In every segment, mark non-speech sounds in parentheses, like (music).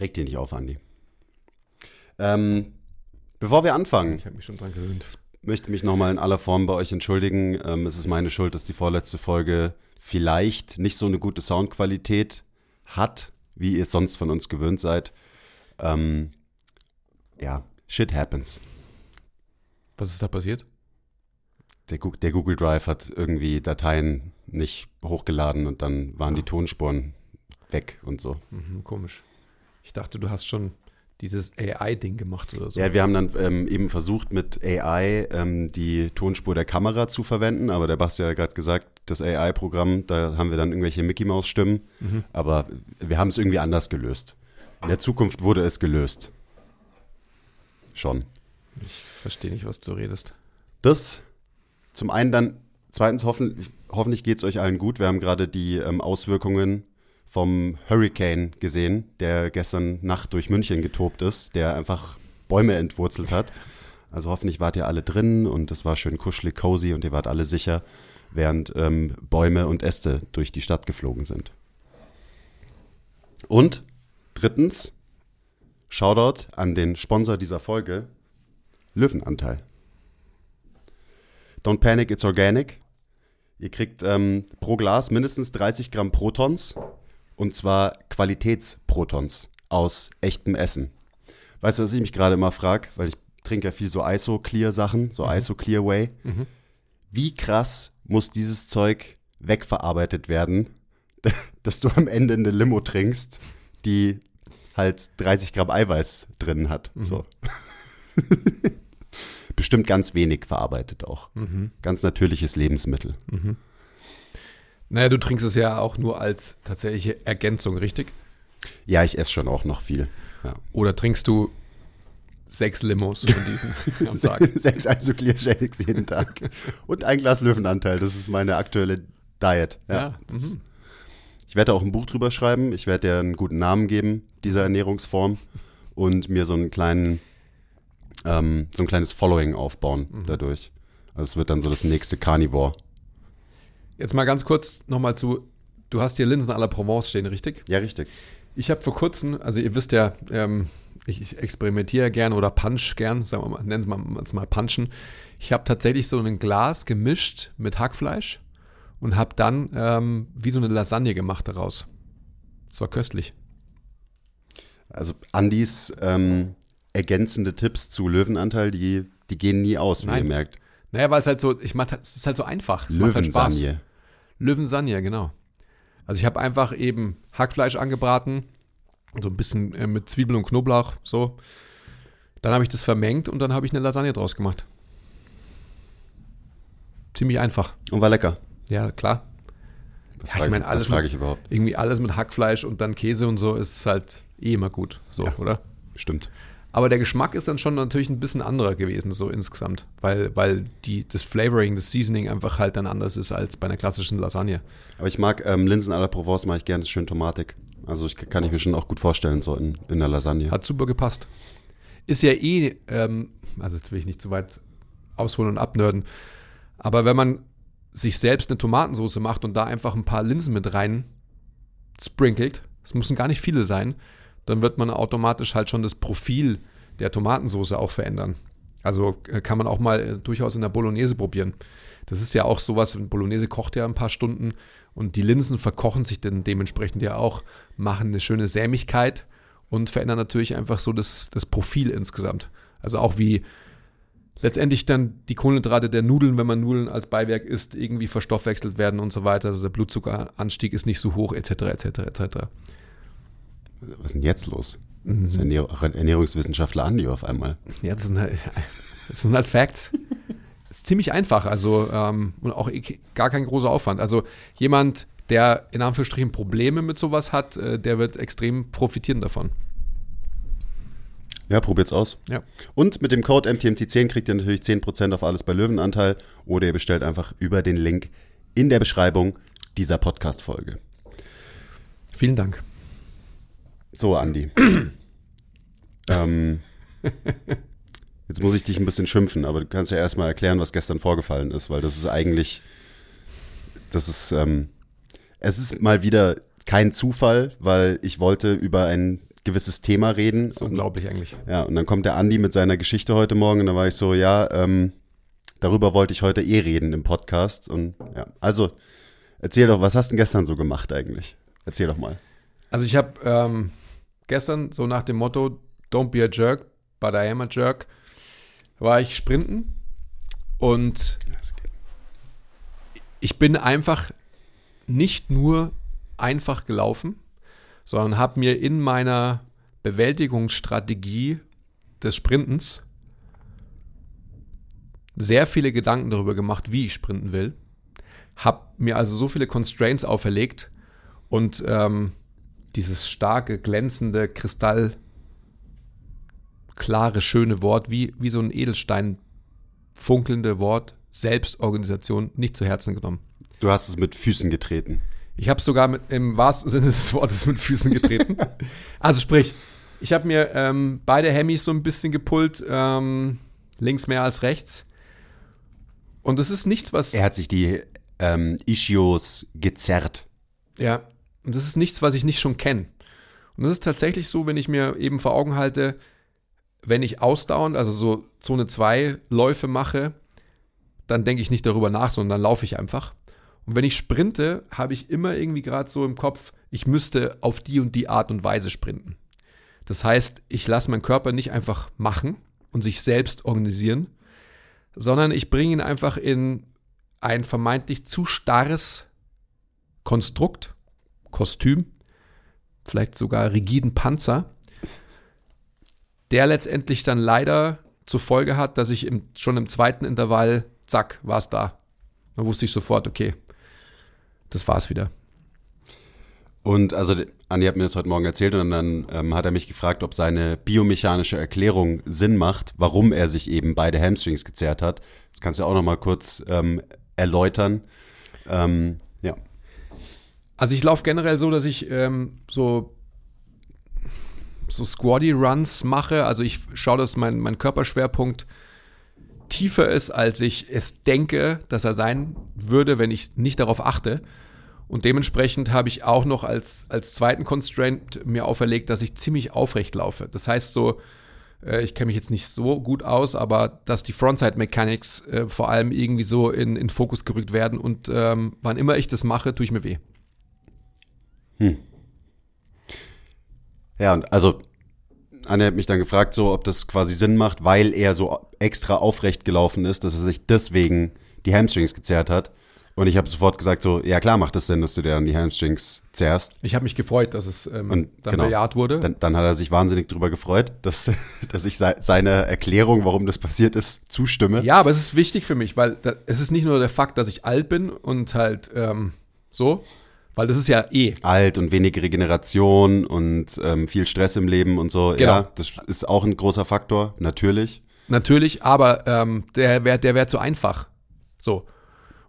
Reg dir nicht auf, Andi. Ähm, bevor wir anfangen, Ich habe mich schon dran gewöhnt. möchte mich nochmal in aller Form bei euch entschuldigen. Ähm, es ist meine Schuld, dass die vorletzte Folge vielleicht nicht so eine gute Soundqualität hat, wie ihr es sonst von uns gewöhnt seid. Ähm, ja, shit happens. Was ist da passiert? Der, der Google Drive hat irgendwie Dateien nicht hochgeladen und dann waren die Tonspuren weg und so. Mhm, komisch. Ich dachte, du hast schon dieses AI-Ding gemacht oder so. Ja, wir haben dann ähm, eben versucht, mit AI ähm, die Tonspur der Kamera zu verwenden, aber der Basti hat gerade gesagt, das AI-Programm, da haben wir dann irgendwelche Mickey-Maus-Stimmen, aber wir haben es irgendwie anders gelöst. In der Zukunft wurde es gelöst. Schon. Ich verstehe nicht, was du redest. Das zum einen dann, zweitens hoffen, hoffentlich geht es euch allen gut. Wir haben gerade die ähm, Auswirkungen vom Hurricane gesehen, der gestern Nacht durch München getobt ist, der einfach Bäume entwurzelt hat. Also hoffentlich wart ihr alle drin und es war schön kuschelig, cozy und ihr wart alle sicher, während ähm, Bäume und Äste durch die Stadt geflogen sind. Und drittens, Shoutout an den Sponsor dieser Folge, Löwenanteil. Don't panic, it's organic. Ihr kriegt ähm, pro Glas mindestens 30 Gramm Protons und zwar Qualitätsprotons aus echtem Essen. Weißt du, was ich mich gerade immer frage, weil ich trinke ja viel so ISO-Clear-Sachen, so ISO-Clear-Way. Wie krass muss dieses Zeug wegverarbeitet werden, (laughs) dass du am Ende eine Limo trinkst, die halt 30 Gramm Eiweiß drin hat. So. (laughs) Bestimmt ganz wenig verarbeitet auch. Ganz natürliches Lebensmittel. Naja, du trinkst es ja auch nur als tatsächliche Ergänzung, richtig? Ja, ich esse schon auch noch viel. Ja. Oder trinkst du sechs Limos von diesen (laughs) am Tag? (laughs) Sechs Isoclear Shakes jeden Tag. (laughs) Und ein Glas Löwenanteil. Das ist meine aktuelle Diet. Ja. Ja, mhm. Ich werde auch ein Buch drüber schreiben. Ich werde dir einen guten Namen geben, dieser Ernährungsform. Und mir so einen kleinen, ähm, so ein kleines Following aufbauen Mhm. dadurch. Also es wird dann so das nächste Carnivore. Jetzt mal ganz kurz nochmal zu, du hast hier Linsen à la Provence stehen, richtig? Ja, richtig. Ich habe vor kurzem, also ihr wisst ja, ähm, ich, ich experimentiere gern oder punch gern, sagen wir mal, nennen wir mal, mal punchen. Ich habe tatsächlich so ein Glas gemischt mit Hackfleisch und habe dann ähm, wie so eine Lasagne gemacht daraus. Das war köstlich. Also Andis ähm, ergänzende Tipps zu Löwenanteil, die, die gehen nie aus, wie Nein. ihr merkt. Naja, weil es halt so, ich mach, es ist halt so einfach. Es macht halt Spaß. Löwensagne. Löwensagne, genau. Also ich habe einfach eben Hackfleisch angebraten, so ein bisschen äh, mit Zwiebeln und Knoblauch, so. Dann habe ich das vermengt und dann habe ich eine Lasagne draus gemacht. Ziemlich einfach. Und war lecker. Ja, klar. Was Ja, ich frage meine, alles frage mit- ich überhaupt? Irgendwie alles mit Hackfleisch und dann Käse und so ist halt eh immer gut, so, Ja. oder? Stimmt. Aber der Geschmack ist dann schon natürlich ein bisschen anderer gewesen, so insgesamt. Weil, weil die, das Flavoring, das Seasoning einfach halt dann anders ist als bei einer klassischen Lasagne. Aber ich mag ähm, Linsen à la Provence, mache ich gerne, schön tomatig. Also ich, kann ich mir schon auch gut vorstellen, so in, in der Lasagne. Hat super gepasst. Ist ja eh, ähm, also jetzt will ich nicht zu weit ausholen und abnörden, aber wenn man sich selbst eine Tomatensauce macht und da einfach ein paar Linsen mit rein sprinkelt, es müssen gar nicht viele sein, dann wird man automatisch halt schon das Profil der Tomatensauce auch verändern. Also äh, kann man auch mal äh, durchaus in der Bolognese probieren. Das ist ja auch sowas, Bolognese kocht ja ein paar Stunden und die Linsen verkochen sich dann dementsprechend ja auch, machen eine schöne Sämigkeit und verändern natürlich einfach so das, das Profil insgesamt. Also auch wie letztendlich dann die Kohlenhydrate der Nudeln, wenn man Nudeln als Beiwerk isst, irgendwie verstoffwechselt werden und so weiter. Also der Blutzuckeranstieg ist nicht so hoch, etc., etc., etc. Was ist denn jetzt los? Das ist Ernähr Ernährungswissenschaftler Andi auf einmal. Ja, das sind halt, (laughs) das sind halt Facts. ist ziemlich einfach, also ähm, und auch eh gar kein großer Aufwand. Also jemand, der in Anführungsstrichen Probleme mit sowas hat, äh, der wird extrem profitieren davon. Ja, probiert's aus. Ja. Und mit dem Code MTMT10 kriegt ihr natürlich 10% auf alles bei Löwenanteil oder ihr bestellt einfach über den Link in der Beschreibung dieser Podcast-Folge. Vielen Dank. So, Andi. (clears throat) ähm, jetzt muss ich dich ein bisschen schimpfen, aber du kannst ja erstmal erklären, was gestern vorgefallen ist, weil das ist eigentlich, das ist, ähm, es ist mal wieder kein Zufall, weil ich wollte über ein gewisses Thema reden. Das ist unglaublich eigentlich. Ja, und dann kommt der Andi mit seiner Geschichte heute Morgen und da war ich so, ja, ähm, darüber wollte ich heute eh reden im Podcast. Und ja, also erzähl doch, was hast du denn gestern so gemacht eigentlich? Erzähl doch mal. Also ich habe ähm, gestern so nach dem Motto Don't be a jerk, but I am a jerk, war ich sprinten und ich bin einfach nicht nur einfach gelaufen, sondern habe mir in meiner Bewältigungsstrategie des Sprintens sehr viele Gedanken darüber gemacht, wie ich sprinten will. Habe mir also so viele Constraints auferlegt und ähm, dieses starke, glänzende, kristallklare, schöne Wort, wie, wie so ein Edelstein funkelnde Wort, Selbstorganisation, nicht zu Herzen genommen. Du hast es mit Füßen getreten. Ich habe sogar mit, im wahrsten Sinne des Wortes mit Füßen getreten. (laughs) also sprich, ich habe mir ähm, beide Hemmys so ein bisschen gepullt, ähm, links mehr als rechts. Und das ist nichts, was. Er hat sich die ähm, Ischios gezerrt. Ja, und das ist nichts, was ich nicht schon kenne. Und das ist tatsächlich so, wenn ich mir eben vor Augen halte, wenn ich ausdauernd, also so Zone 2 Läufe mache, dann denke ich nicht darüber nach, sondern dann laufe ich einfach. Und wenn ich sprinte, habe ich immer irgendwie gerade so im Kopf, ich müsste auf die und die Art und Weise sprinten. Das heißt, ich lasse meinen Körper nicht einfach machen und sich selbst organisieren, sondern ich bringe ihn einfach in ein vermeintlich zu starres Konstrukt, Kostüm, vielleicht sogar rigiden Panzer, der letztendlich dann leider zur Folge hat, dass ich im, schon im zweiten Intervall, zack, war es da. Da wusste ich sofort, okay, das war's wieder. Und also Andi hat mir das heute Morgen erzählt und dann ähm, hat er mich gefragt, ob seine biomechanische Erklärung Sinn macht, warum er sich eben beide Hamstrings gezerrt hat. Das kannst du auch noch mal kurz ähm, erläutern. Ähm. Also ich laufe generell so, dass ich ähm, so so Squatty-Runs mache. Also ich schaue, dass mein, mein Körperschwerpunkt tiefer ist, als ich es denke, dass er sein würde, wenn ich nicht darauf achte. Und dementsprechend habe ich auch noch als, als zweiten Constraint mir auferlegt, dass ich ziemlich aufrecht laufe. Das heißt so, äh, ich kenne mich jetzt nicht so gut aus, aber dass die Frontside Mechanics äh, vor allem irgendwie so in, in Fokus gerückt werden und ähm, wann immer ich das mache, tue ich mir weh. Hm. Ja, und also Anne hat mich dann gefragt, so, ob das quasi Sinn macht, weil er so extra aufrecht gelaufen ist, dass er sich deswegen die Hamstrings gezerrt hat. Und ich habe sofort gesagt, so, ja klar macht das Sinn, dass du dir dann die Hamstrings zerrst. Ich habe mich gefreut, dass es ähm, Und dann genau, bejaht wurde. Dann, dann hat er sich wahnsinnig drüber gefreut, dass, (laughs) dass ich se seine Erklärung, warum das passiert ist, zustimme. Ja, aber es ist wichtig für mich, weil da, es ist nicht nur der Fakt, dass ich alt bin und halt ähm, so, weil das ist ja eh. Alt und wenig Regeneration und ähm, viel Stress im Leben und so. Genau. Ja, das ist auch ein großer Faktor, natürlich. Natürlich, aber ähm, der wäre der wär zu einfach. So.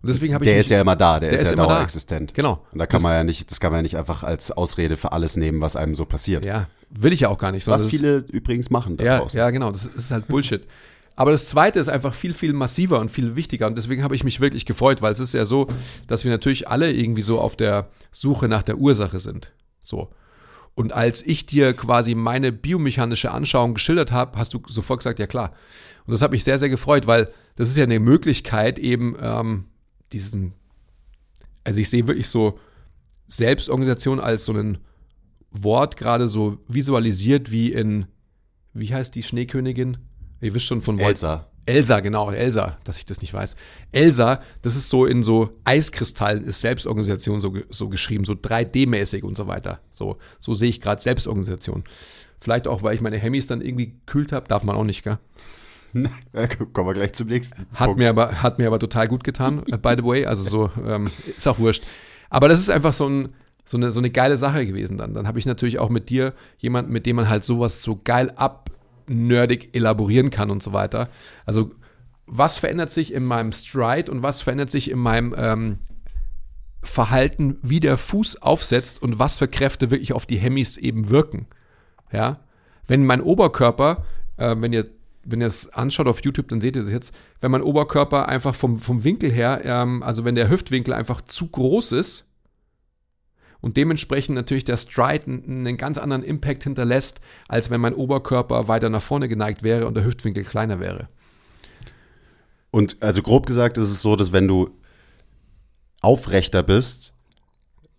Und deswegen habe ich. Der ist ja immer da, der, der ist, ist ja immer da. dauerexistent. Genau. Und da kann Das- man ja nicht, das kann man ja nicht einfach als Ausrede für alles nehmen, was einem so passiert. Ja, will ich ja auch gar nicht. sondern Was das ist- viele übrigens machen da Ja, draußen. ja, genau. Das ist halt Bullshit. Aber das zweite ist einfach viel, viel massiver und viel wichtiger. Und deswegen habe ich mich wirklich gefreut, weil es ist ja so, dass wir natürlich alle irgendwie so auf der Suche nach der Ursache sind. So. Und als ich dir quasi meine biomechanische Anschauung geschildert habe, hast du sofort gesagt, ja klar. Und das hat mich sehr, sehr gefreut, weil das ist ja eine Möglichkeit, eben ähm, diesen, also ich sehe wirklich so Selbstorganisation als so ein Wort gerade so visualisiert wie in, wie heißt die Schneekönigin? Ihr wisst schon von Walt Elsa. Elsa, genau, Elsa, dass ich das nicht weiß. Elsa, das ist so in so Eiskristallen, ist Selbstorganisation so, so geschrieben, so 3D-mäßig und so weiter. So, so sehe ich gerade Selbstorganisation. Vielleicht auch, weil ich meine Hemmys dann irgendwie gekühlt habe, darf man auch nicht, gell? (laughs) Kommen wir gleich zum nächsten. Hat mir aber, hat mir aber total gut getan, äh, by the way. Also so, ähm, ist auch wurscht. Aber das ist einfach so, ein, so, eine, so eine geile Sache gewesen dann. Dann habe ich natürlich auch mit dir jemanden, mit dem man halt sowas so geil abnerdig elaborieren kann und so weiter. Also, was verändert sich in meinem Stride und was verändert sich in meinem ähm, Verhalten, wie der Fuß aufsetzt und was für Kräfte wirklich auf die Hemmys eben wirken. Ja, wenn mein Oberkörper, äh, wenn ihr wenn ihr es anschaut auf YouTube, dann seht ihr es jetzt, wenn mein Oberkörper einfach vom, vom Winkel her, ähm, also wenn der Hüftwinkel einfach zu groß ist und dementsprechend natürlich der Stride einen ganz anderen Impact hinterlässt, als wenn mein Oberkörper weiter nach vorne geneigt wäre und der Hüftwinkel kleiner wäre. Und also grob gesagt ist es so, dass wenn du aufrechter bist,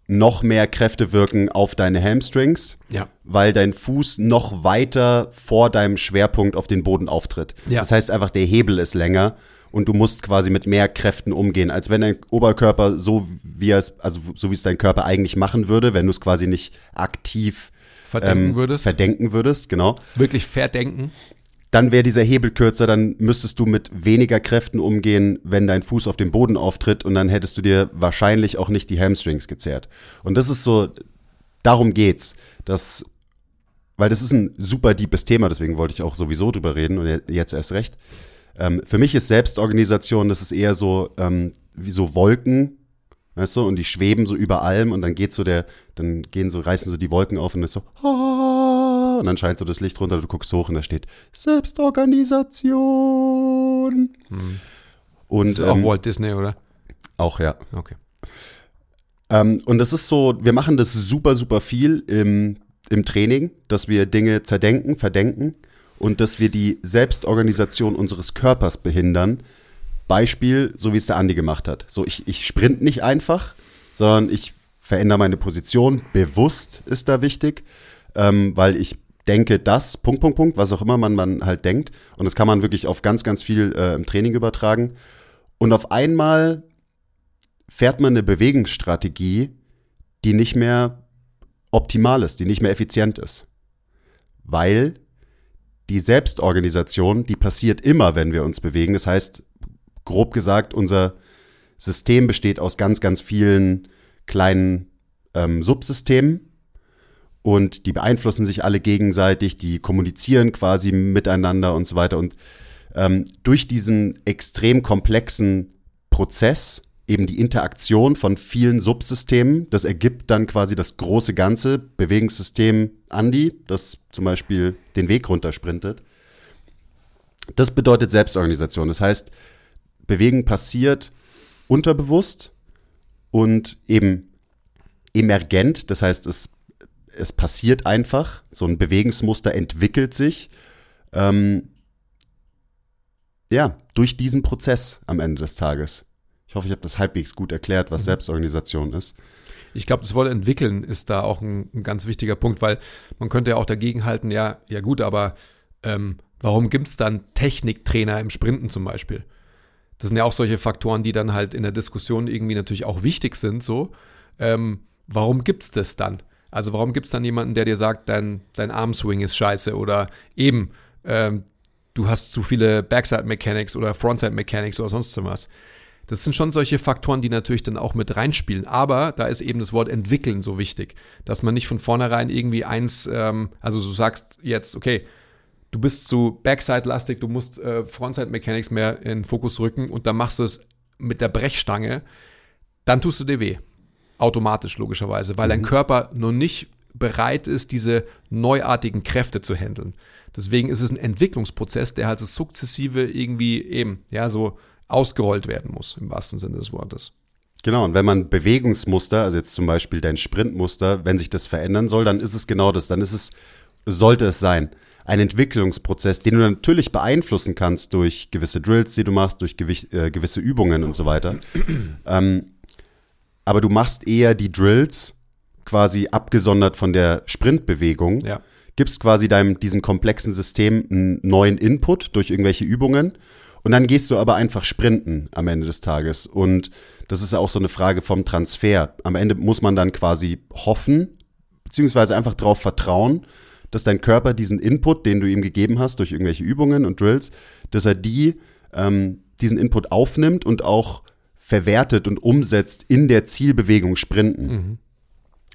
noch mehr Kräfte wirken auf deine Hamstrings, Ja. weil dein Fuß noch weiter vor deinem Schwerpunkt auf den Boden auftritt. Ja. Das heißt einfach, der Hebel ist länger und du musst quasi mit mehr Kräften umgehen, als wenn dein Oberkörper so wie es, also so wie es dein Körper eigentlich machen würde, wenn du es quasi nicht aktiv Verdenken ähm, würdest. verdenken würdest, genau. Wirklich verdenken. Dann wäre dieser Hebel kürzer, dann müsstest du mit weniger Kräften umgehen, wenn dein Fuß auf dem Boden auftritt und dann hättest du dir wahrscheinlich auch nicht die Hamstrings gezerrt. Und das ist so, darum geht's, dass, weil das ist ein super deepes Thema, deswegen wollte ich auch sowieso drüber reden und jetzt erst recht. Ähm, für mich ist Selbstorganisation, das ist eher so ähm, wie so Wolken, weißt du, und die schweben so über allem und dann geht so der, dann gehen so, reißen so die Wolken auf und ist so, und dann scheint so das Licht runter, du guckst hoch und da steht Selbstorganisation. Und Das ist auch ähm, Walt Disney, oder? auch, ja. Okay. Ähm, und das ist so, wir machen das super, super viel im, im Training, dass wir Dinge zerdenken, verdenken und dass wir die Selbstorganisation unseres Körpers behindern. Beispiel, so wie es der Andi gemacht hat. So, ich, ich sprint nicht einfach, sondern ich verändere meine Position. Bewusst ist da wichtig, ähm, weil ich denke, das, Punkt, Punkt, Punkt, was auch immer man, man halt denkt. Und das kann man wirklich auf ganz, ganz viel äh, im Training übertragen. Und auf einmal fährt man eine Bewegungsstrategie, die nicht mehr optimal ist, die nicht mehr effizient ist. Weil die Selbstorganisation, die passiert immer, wenn wir uns bewegen. Das heißt, grob gesagt, unser System besteht aus ganz, ganz vielen kleinen ähm, Subsystemen und die beeinflussen sich alle gegenseitig, die kommunizieren quasi miteinander und so weiter. Und ähm, durch diesen extrem komplexen Prozess, eben die Interaktion von vielen Subsystemen, das ergibt dann quasi das große Ganze, Bewegungssystem Andi, das zum Beispiel den Weg runtersprintet. Das bedeutet Selbstorganisation. Das heißt, Bewegen passiert unterbewusst und eben emergent, das heißt, es, es passiert einfach, so ein Bewegungsmuster entwickelt sich. Ähm, ja, durch diesen Prozess am Ende des Tages. Ich hoffe, ich habe das halbwegs gut erklärt, was Selbstorganisation ist. Ich glaube, das Wort entwickeln ist da auch ein, ein, ganz wichtiger Punkt, weil man könnte ja auch dagegen halten, ja, ja gut, aber ähm, warum gibt es dann Techniktrainer im Sprinten zum Beispiel? Das sind ja auch solche Faktoren, die dann halt in der Diskussion irgendwie natürlich auch wichtig sind, so. Ähm, warum gibt es das dann? Also warum gibt es dann jemanden, der dir sagt, dein, dein Armswing ist scheiße oder eben, ähm, du hast zu viele Backside Mechanics oder Frontside Mechanics oder sonst was. Das sind schon solche Faktoren, die natürlich dann auch mit reinspielen. Aber da ist eben das Wort entwickeln so wichtig, dass man nicht von vornherein irgendwie eins, ähm, also du sagst jetzt, okay, du bist zu Backside-lastig, du musst äh, Frontside-Mechanics mehr in den Fokus rücken und dann machst du es mit der Brechstange, dann tust du dir weh. Automatisch, logischerweise, weil mhm. dein Körper noch nicht bereit ist, diese neuartigen Kräfte zu handeln. Deswegen ist es ein Entwicklungsprozess, der halt so sukzessive irgendwie eben, ja, so ausgerollt werden muss, im wahrsten Sinne des Wortes. Genau, und wenn man Bewegungsmuster, also jetzt zum Beispiel dein Sprintmuster, wenn sich das verändern soll, dann ist es genau das, dann ist es, sollte es sein, ein Entwicklungsprozess, den du natürlich beeinflussen kannst durch gewisse Drills, die du machst, durch gewi- äh, gewisse Übungen und so weiter. (clears throat) ähm, aber du machst eher die Drills quasi abgesondert von der Sprintbewegung, Ja. gibst quasi deinem, diesem komplexen System einen neuen Input durch irgendwelche Übungen Und dann gehst du aber einfach sprinten am Ende des Tages. Und das ist ja auch so eine Frage vom Transfer. Am Ende muss man dann quasi hoffen, beziehungsweise einfach darauf vertrauen, dass dein Körper diesen Input, den du ihm gegeben hast durch irgendwelche Übungen und Drills, dass er die, ähm, diesen Input aufnimmt und auch verwertet und umsetzt in der Zielbewegung Sprinten. Mhm.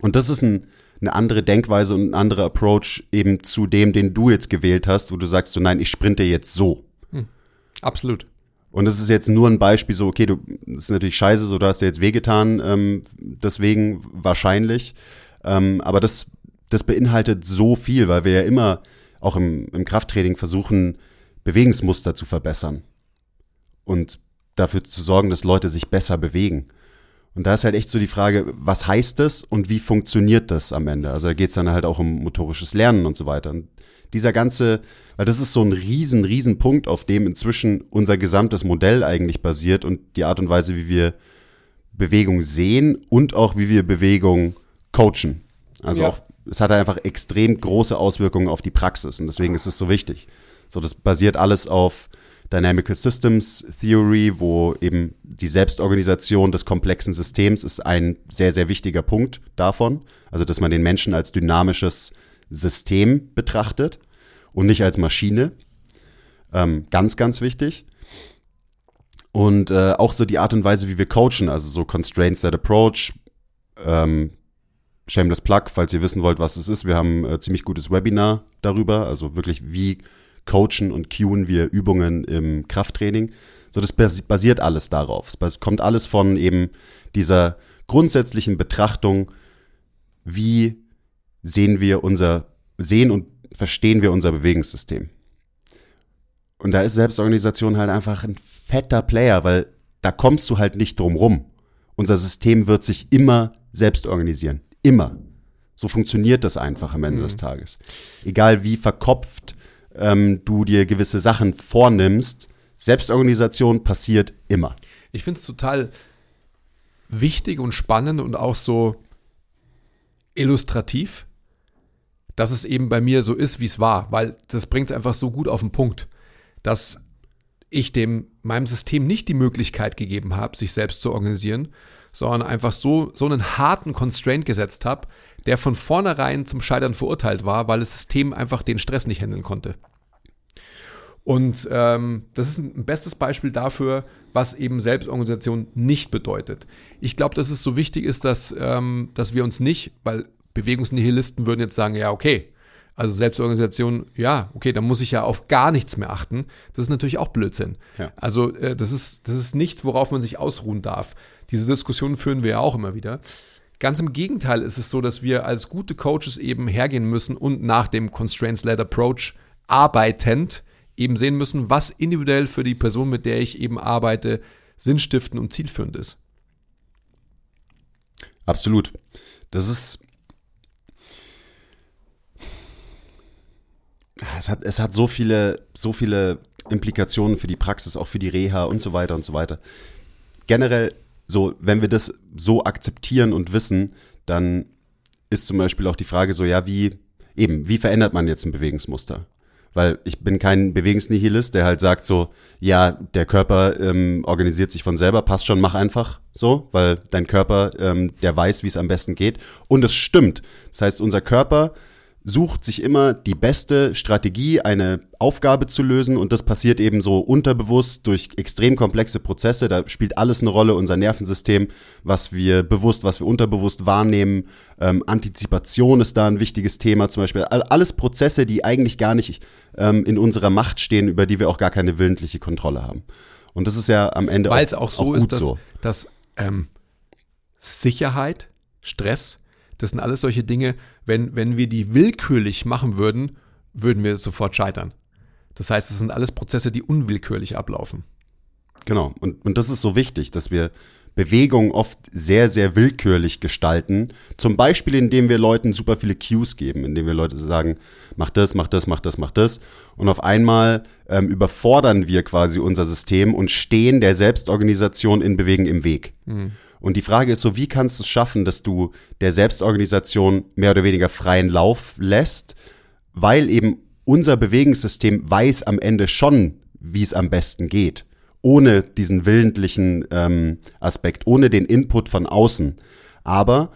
Und das ist ein, eine andere Denkweise und ein anderer Approach eben zu dem, den du jetzt gewählt hast, wo du sagst so, nein, ich sprinte jetzt so. Absolut. Und das ist jetzt nur ein Beispiel so, okay, du, das ist natürlich scheiße, so, du hast dir jetzt wehgetan, ähm, deswegen wahrscheinlich. Ähm, aber das, das beinhaltet so viel, weil wir ja immer auch im, im Krafttraining versuchen, Bewegungsmuster zu verbessern. Und dafür zu sorgen, dass Leute sich besser bewegen. Und da ist halt echt so die Frage, was heißt das und wie funktioniert das am Ende? Also da geht es dann halt auch um motorisches Lernen und so weiter. Und dieser ganze, weil das ist so ein riesen, riesen Punkt, auf dem inzwischen unser gesamtes Modell eigentlich basiert und die Art und Weise, wie wir Bewegung sehen und auch wie wir Bewegung coachen. Also ja. auch, es hat einfach extrem große Auswirkungen auf die Praxis und deswegen ist es so wichtig. So, das basiert alles auf Dynamical Systems Theory, wo eben die Selbstorganisation des komplexen Systems ist ein sehr, sehr wichtiger Punkt davon. Also, dass man den Menschen als dynamisches System betrachtet und nicht als Maschine. Ähm, ganz, ganz wichtig. Und äh, auch so die Art und Weise, wie wir coachen, also so Constraints That Approach, ähm, Shameless Plug, falls ihr wissen wollt, was es ist. Wir haben ein äh, ziemlich gutes Webinar darüber, also wirklich wie coachen und cueen wir Übungen im Krafttraining. So, das basiert alles darauf. Es kommt alles von eben dieser grundsätzlichen Betrachtung, wie sehen wir unser, sehen und verstehen wir unser Bewegungssystem. Und da ist Selbstorganisation halt einfach ein fetter Player, weil da kommst du halt nicht drum rum. Unser System wird sich immer selbst organisieren. Immer. So funktioniert das einfach am Ende mhm. des Tages. Egal wie verkopft ähm, du dir gewisse Sachen vornimmst. Selbstorganisation passiert immer. Ich finde es total wichtig und spannend und auch so illustrativ, dass es eben bei mir so ist, wie es war, weil das bringt es einfach so gut auf den Punkt, dass ich dem meinem System nicht die Möglichkeit gegeben habe, sich selbst zu organisieren, sondern einfach so, so einen harten Constraint gesetzt habe, der von vornherein zum Scheitern verurteilt war, weil das System einfach den Stress nicht handeln konnte. Und ähm, das ist ein bestes Beispiel dafür, was eben Selbstorganisation nicht bedeutet. Ich glaube, dass es so wichtig ist, dass, ähm, dass wir uns nicht, weil Bewegungsnihilisten würden jetzt sagen, ja, okay, also Selbstorganisation, ja, okay, dann muss ich ja auf gar nichts mehr achten. Das ist natürlich auch Blödsinn. Ja. Also äh, das, ist, das ist nichts, worauf man sich ausruhen darf. Diese Diskussionen führen wir ja auch immer wieder. Ganz im Gegenteil ist es so, dass wir als gute Coaches eben hergehen müssen und nach dem Constraints-Led Approach arbeitend eben sehen müssen, was individuell für die Person, mit der ich eben arbeite, sinnstiftend und zielführend ist. Absolut. Das ist. Es hat, es hat so viele, so viele Implikationen für die Praxis, auch für die Reha und so weiter und so weiter. Generell so, wenn wir das so akzeptieren und wissen, dann ist zum Beispiel auch die Frage so, ja, wie, eben, wie verändert man jetzt ein Bewegungsmuster? Weil ich bin kein Bewegungsnihilist, der halt sagt so, ja, der Körper ähm, organisiert sich von selber, passt schon, mach einfach so, weil dein Körper, ähm, der weiß, wie es am besten geht. Und es stimmt. Das heißt, unser Körper sucht sich immer die beste Strategie, eine Aufgabe zu lösen und das passiert eben so unterbewusst durch extrem komplexe Prozesse. Da spielt alles eine Rolle, unser Nervensystem, was wir bewusst, was wir unterbewusst wahrnehmen. Ähm, Antizipation ist da ein wichtiges Thema zum Beispiel. Alles Prozesse, die eigentlich gar nicht ähm, in unserer Macht stehen, über die wir auch gar keine willentliche Kontrolle haben. Und das ist ja am Ende Weil es auch, auch so auch ist, dass, so. dass ähm, Sicherheit, Stress, das sind alles solche Dinge, wenn, wenn wir die willkürlich machen würden, würden wir sofort scheitern. Das heißt, es sind alles Prozesse, die unwillkürlich ablaufen. Genau. Und, und das ist so wichtig, dass wir Bewegung oft sehr, sehr willkürlich gestalten. Zum Beispiel, indem wir Leuten super viele Cues geben, indem wir Leute sagen, mach das, mach das, mach das, mach das. Und auf einmal ähm, überfordern wir quasi unser System und stehen der Selbstorganisation in Bewegen im Weg. Mhm. Und die Frage ist so, wie kannst du es schaffen, dass du der Selbstorganisation mehr oder weniger freien Lauf lässt, weil eben unser Bewegungssystem weiß am Ende schon, wie es am besten geht. Ohne diesen willentlichen ähm, Aspekt, ohne den Input von außen. Aber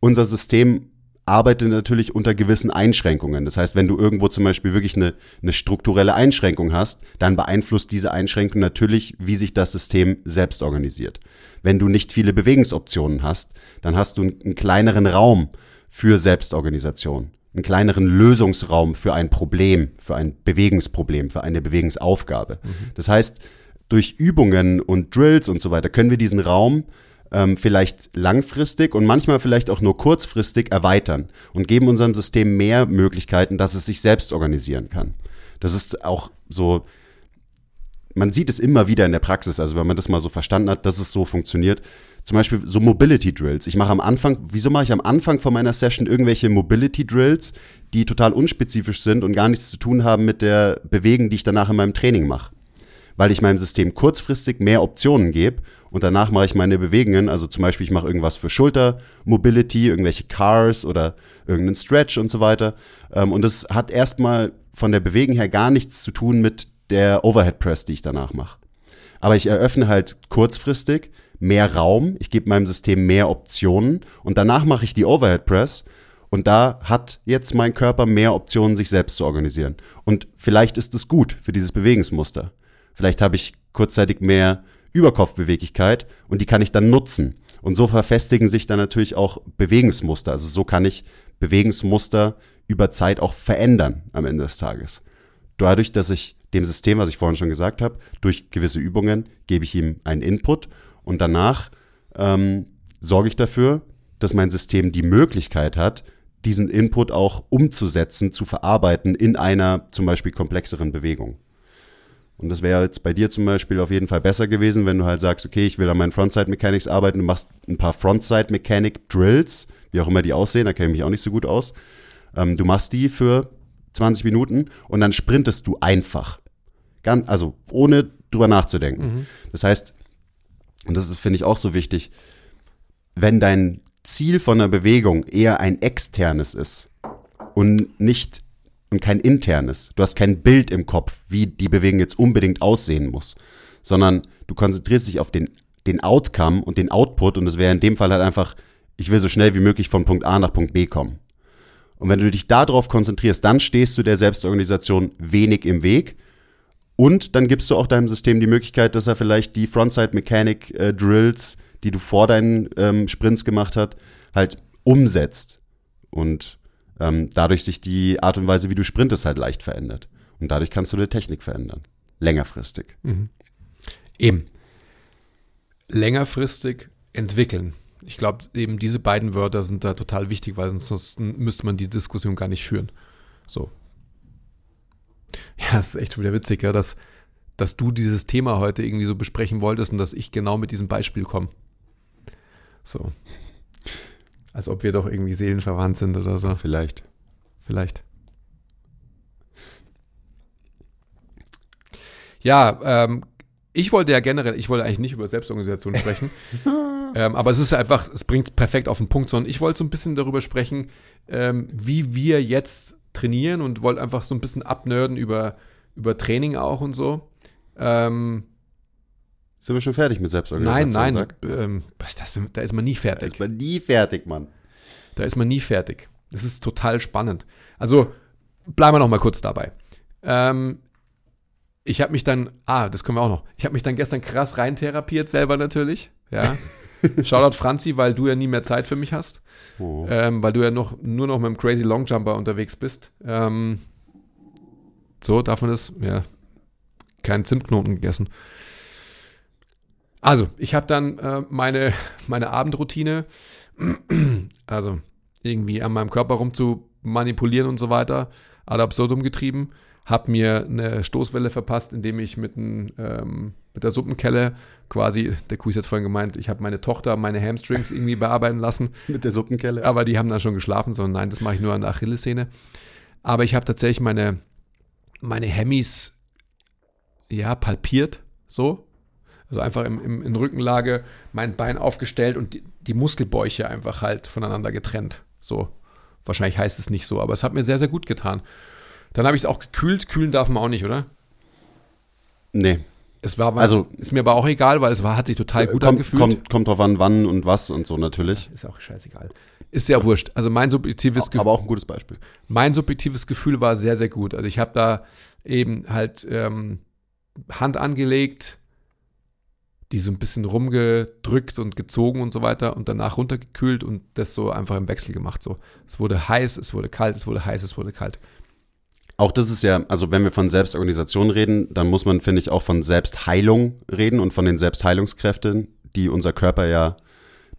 unser System arbeitet natürlich unter gewissen Einschränkungen. Das heißt, wenn du irgendwo zum Beispiel wirklich eine, eine strukturelle Einschränkung hast, dann beeinflusst diese Einschränkung natürlich, wie sich das System selbst organisiert. Wenn du nicht viele Bewegungsoptionen hast, dann hast du einen kleineren Raum für Selbstorganisation, einen kleineren Lösungsraum für ein Problem, für ein Bewegungsproblem, für eine Bewegungsaufgabe. Mhm. Das heißt, durch Übungen und Drills und so weiter können wir diesen Raum ähm, vielleicht langfristig und manchmal vielleicht auch nur kurzfristig erweitern und geben unserem System mehr Möglichkeiten, dass es sich selbst organisieren kann. Das ist auch so, man sieht es immer wieder in der Praxis, also wenn man das mal so verstanden hat, dass es so funktioniert. Zum Beispiel so Mobility Drills. Ich mache am Anfang, wieso mache ich am Anfang von meiner Session irgendwelche Mobility Drills, die total unspezifisch sind und gar nichts zu tun haben mit der Bewegung, die ich danach in meinem Training mache? Weil ich meinem System kurzfristig mehr Optionen gebe und danach mache ich meine Bewegungen, also zum Beispiel ich mache irgendwas für Schulter, Mobility, irgendwelche Cars oder irgendeinen Stretch und so weiter. Ähm, und das hat erstmal von der Bewegung her gar nichts zu tun mit der Overhead Press, die ich danach mache. Aber ich eröffne halt kurzfristig mehr Raum, ich gebe meinem System mehr Optionen und danach mache ich die Overhead Press und da hat jetzt mein Körper mehr Optionen, sich selbst zu organisieren. Und vielleicht ist es gut für dieses Bewegungsmuster. Vielleicht habe ich kurzzeitig mehr Überkopfbeweglichkeit und die kann ich dann nutzen. Und so verfestigen sich dann natürlich auch Bewegungsmuster. Also so kann ich Bewegungsmuster über Zeit auch verändern am Ende des Tages. Dadurch, dass ich dem System, was ich vorhin schon gesagt habe, durch gewisse Übungen gebe ich ihm einen Input und danach ähm, sorge ich dafür, dass mein System die Möglichkeit hat, diesen Input auch umzusetzen, zu verarbeiten in einer zum Beispiel komplexeren Bewegung. Und das wäre jetzt bei dir zum Beispiel auf jeden Fall besser gewesen, wenn du halt sagst, okay, ich will an meinen Frontside Mechanics arbeiten, du machst ein paar Frontside Mechanic Drills, wie auch immer die aussehen, da kenne ich mich auch nicht so gut aus. Ähm, du machst die für 20 Minuten und dann sprintest du einfach. Ganz, also ohne drüber nachzudenken. Mhm. Das heißt, und das finde ich auch so wichtig, wenn dein Ziel von der Bewegung eher ein externes ist und nicht und kein internes. Du hast kein Bild im Kopf, wie die Bewegung jetzt unbedingt aussehen muss, sondern du konzentrierst dich auf den, den Outcome und den Output und es wäre in dem Fall halt einfach, ich will so schnell wie möglich von Punkt A nach Punkt B kommen. Und wenn du dich darauf konzentrierst, dann stehst du der Selbstorganisation wenig im Weg und dann gibst du auch deinem System die Möglichkeit, dass er vielleicht die Frontside Mechanic äh, Drills, die du vor deinen ähm, Sprints gemacht hast, halt umsetzt. Und ähm, dadurch sich die Art und Weise, wie du sprintest, halt leicht verändert. Und dadurch kannst du die Technik verändern. Längerfristig. Mhm. Eben. Längerfristig entwickeln. Ich glaube, eben diese beiden Wörter sind da total wichtig, weil sonst müsste man die Diskussion gar nicht führen. So. Ja, das ist echt wieder witzig, ja, dass, dass du dieses Thema heute irgendwie so besprechen wolltest und dass ich genau mit diesem Beispiel komme. So. Als ob wir doch irgendwie seelenverwandt sind oder so. Vielleicht. Vielleicht. Ja, ähm, ich wollte ja generell, ich wollte eigentlich nicht über Selbstorganisation sprechen, (laughs) ähm, aber es ist einfach, es bringt es perfekt auf den Punkt, sondern ich wollte so ein bisschen darüber sprechen, ähm, wie wir jetzt trainieren und wollte einfach so ein bisschen abnörden über, über Training auch und so. Ähm, sind wir schon fertig mit Selbstorganisation? Nein, nein, ähm, das, da ist man nie fertig. Da ist man nie fertig, Mann. Da ist man nie fertig. Das ist total spannend. Also bleiben wir noch mal kurz dabei. Ähm, ich habe mich dann, ah, das können wir auch noch. Ich habe mich dann gestern krass reintherapiert, selber natürlich. Ja. (laughs) Shoutout Franzi, weil du ja nie mehr Zeit für mich hast. Oh. Ähm, weil du ja noch, nur noch mit dem Crazy Long Jumper unterwegs bist. Ähm, so, davon ist, ja, kein Zimtknoten gegessen. Also, ich habe dann äh, meine, meine Abendroutine, (clears throat) also irgendwie an meinem Körper rum zu manipulieren und so weiter, ad absurdum getrieben. Habe mir eine Stoßwelle verpasst, indem ich mit, ein, ähm, mit der Suppenkelle quasi, der Kuh ist jetzt vorhin gemeint, ich habe meine Tochter meine Hamstrings irgendwie bearbeiten lassen. (laughs) mit der Suppenkelle? Aber die haben dann schon geschlafen, sondern nein, das mache ich nur an der Achillessehne. Aber ich habe tatsächlich meine, meine Hemmis, ja, palpiert, so, also einfach im, im, in Rückenlage mein Bein aufgestellt und die, die Muskelbäuche einfach halt voneinander getrennt. So. Wahrscheinlich heißt es nicht so, aber es hat mir sehr, sehr gut getan. Dann habe ich es auch gekühlt. Kühlen darf man auch nicht, oder? Nee. Es war, Also- ist mir aber auch egal, weil es war, hat sich total gut kommt, angefühlt. kommt, kommt drauf an, wann und was und so natürlich. Ist auch scheißegal. Ist ja wurscht. Also mein subjektives, Gefühl, Aber auch ein gutes Beispiel. mein subjektives Gefühl war sehr, sehr gut. Also ich habe da eben halt ähm, Hand angelegt, die so ein bisschen rumgedrückt und gezogen und so weiter und danach runtergekühlt und das so einfach im Wechsel gemacht. So, es wurde heiß, es wurde kalt, es wurde heiß, es wurde kalt. Auch das ist ja, also wenn wir von Selbstorganisation reden, dann muss man, finde ich, auch von Selbstheilung reden und von den Selbstheilungskräften, die unser Körper ja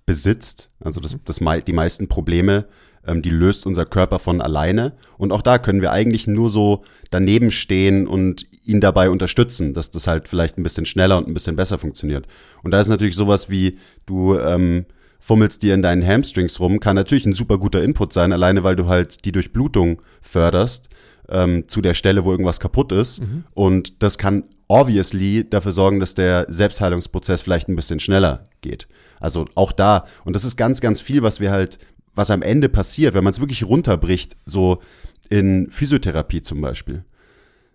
besitzt. Also das, das, die meisten Probleme, ähm, die löst unser Körper von alleine. Und auch da können wir eigentlich nur so daneben stehen und ihn dabei unterstützen, dass das halt vielleicht ein bisschen schneller und ein bisschen besser funktioniert. Und da ist natürlich sowas wie, du ähm, fummelst dir in deinen Hamstrings rum, kann natürlich ein super guter Input sein, alleine weil du halt die Durchblutung förderst ähm, zu der Stelle, wo irgendwas kaputt ist. Und das kann obviously dafür sorgen, dass der Selbstheilungsprozess vielleicht ein bisschen schneller geht. Also auch da, und das ist ganz, ganz viel, was wir halt, was am Ende passiert, wenn man es wirklich runterbricht, so in Physiotherapie zum Beispiel.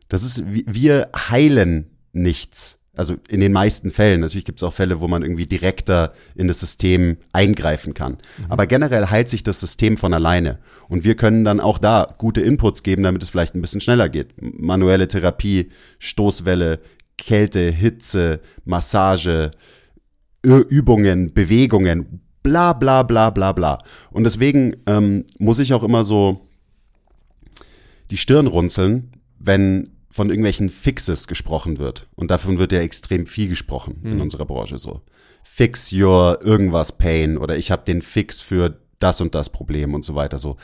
Das ist, wi- wir heilen nichts. Also in den meisten Fällen. Natürlich gibt es auch Fälle, wo man irgendwie direkter in das System eingreifen kann. Aber generell heilt sich das System von alleine. Und wir können dann auch da gute Inputs geben, damit es vielleicht ein bisschen schneller geht. Manuelle Therapie, Stoßwelle, Kälte, Hitze, Massage, Übungen, Bewegungen, bla bla bla bla bla. Und deswegen ähm, muss ich auch immer so die Stirn runzeln, wenn von irgendwelchen Fixes gesprochen wird. Und davon wird ja extrem viel gesprochen in unserer Branche so. Fix your irgendwas Pain oder ich habe den Fix für das und das Problem und so weiter so.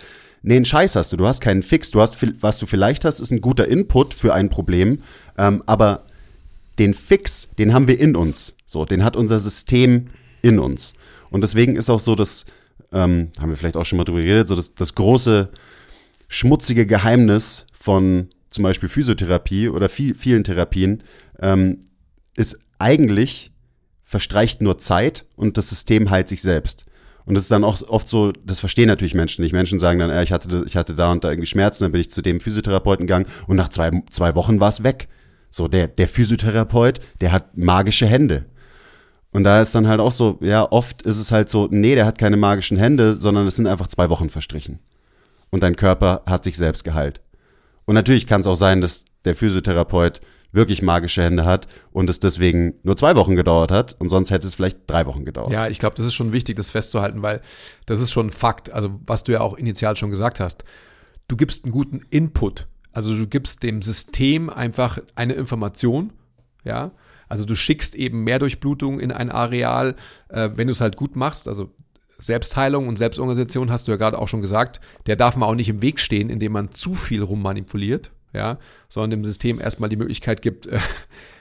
Nee, einen Scheiß hast du. Du hast keinen Fix. Du hast, was du vielleicht hast, ist ein guter Input für ein Problem. Ähm, aber den Fix, den haben wir in uns. So, den hat unser System in uns. Und deswegen ist auch so, dass, ähm, haben wir vielleicht auch schon mal drüber geredet, so das, das große schmutzige Geheimnis von zum Beispiel Physiotherapie oder viel, vielen Therapien ähm, ist eigentlich verstreicht nur Zeit und das System heilt sich selbst. Und das ist dann auch oft so, das verstehen natürlich Menschen nicht. Menschen sagen dann, äh, ich, hatte, ich hatte da und da irgendwie Schmerzen, dann bin ich zu dem Physiotherapeuten gegangen und nach zwei, zwei Wochen war es weg. So, der, der Physiotherapeut, der hat magische Hände. Und da ist dann halt auch so, ja, oft ist es halt so, nee, der hat keine magischen Hände, sondern es sind einfach zwei Wochen verstrichen. Und dein Körper hat sich selbst geheilt. Und natürlich kann es auch sein, dass der Physiotherapeut wirklich magische Hände hat und es deswegen nur zwei Wochen gedauert hat und sonst hätte es vielleicht drei Wochen gedauert. Ja, ich glaube, das ist schon wichtig, das festzuhalten, weil das ist schon ein Fakt. Also, was du ja auch initial schon gesagt hast. Du gibst einen guten Input. Also, du gibst dem System einfach eine Information. Ja. Also, du schickst eben mehr Durchblutung in ein Areal, äh, wenn du es halt gut machst. Also, Selbstheilung und Selbstorganisation hast du ja gerade auch schon gesagt, der darf man auch nicht im Weg stehen, indem man zu viel rummanipuliert, ja, sondern dem System erstmal die Möglichkeit gibt, äh,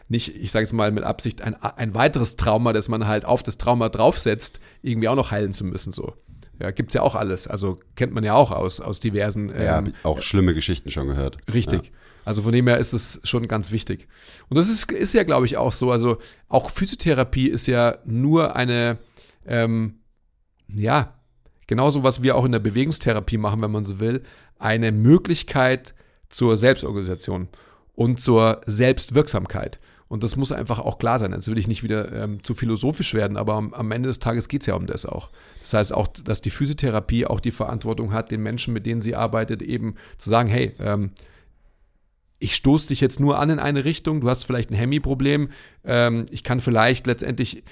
nicht, ich sage es mal mit Absicht, ein, ein weiteres Trauma, das man halt auf das Trauma draufsetzt, irgendwie auch noch heilen zu müssen. So. Ja, gibt's ja auch alles. Also kennt man ja auch aus, aus diversen Ja, ähm, ich auch schlimme Geschichten schon gehört. Richtig. Also von dem her ist es schon ganz wichtig. Und das ist, ist ja, glaube ich, auch so. Also auch Physiotherapie ist ja nur eine, ähm, ja, genauso was wir auch in der Bewegungstherapie machen, wenn man so will, eine Möglichkeit zur Selbstorganisation und zur Selbstwirksamkeit. Und das muss einfach auch klar sein. Jetzt will ich nicht wieder ähm, zu philosophisch werden, aber am, am Ende des Tages geht es ja um das auch. Das heißt auch, dass die Physiotherapie auch die Verantwortung hat, den Menschen, mit denen sie arbeitet, eben zu sagen, hey, ähm, ich stoße dich jetzt nur an in eine Richtung, du hast vielleicht ein Hemi-Problem, ähm, ich kann vielleicht letztendlich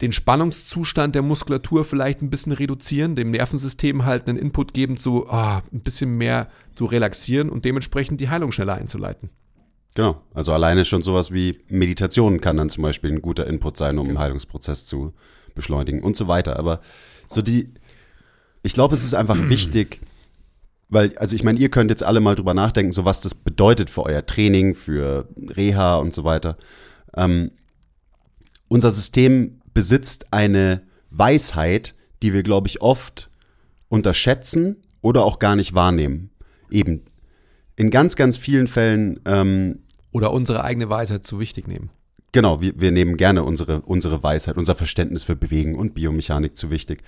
den Spannungszustand der Muskulatur vielleicht ein bisschen reduzieren, dem Nervensystem halt einen Input geben, zu ah, ein bisschen mehr zu relaxieren und dementsprechend die Heilung schneller einzuleiten. Genau. Also alleine schon sowas wie Meditation kann dann zum Beispiel ein guter Input sein, um einen Heilungsprozess zu beschleunigen und so weiter. Aber so die, ich glaube, es ist einfach (clears throat) wichtig, weil, also ich meine, ihr könnt jetzt alle mal drüber nachdenken, so was das bedeutet für euer Training, für Reha und so weiter. Ähm, unser System besitzt eine Weisheit, die wir, glaube ich, oft unterschätzen oder auch gar nicht wahrnehmen. Eben in ganz, ganz vielen Fällen ähm, Oder unsere eigene Weisheit zu wichtig nehmen. Genau, wir, wir nehmen gerne unsere, unsere Weisheit, unser Verständnis für Bewegen und Biomechanik zu wichtig.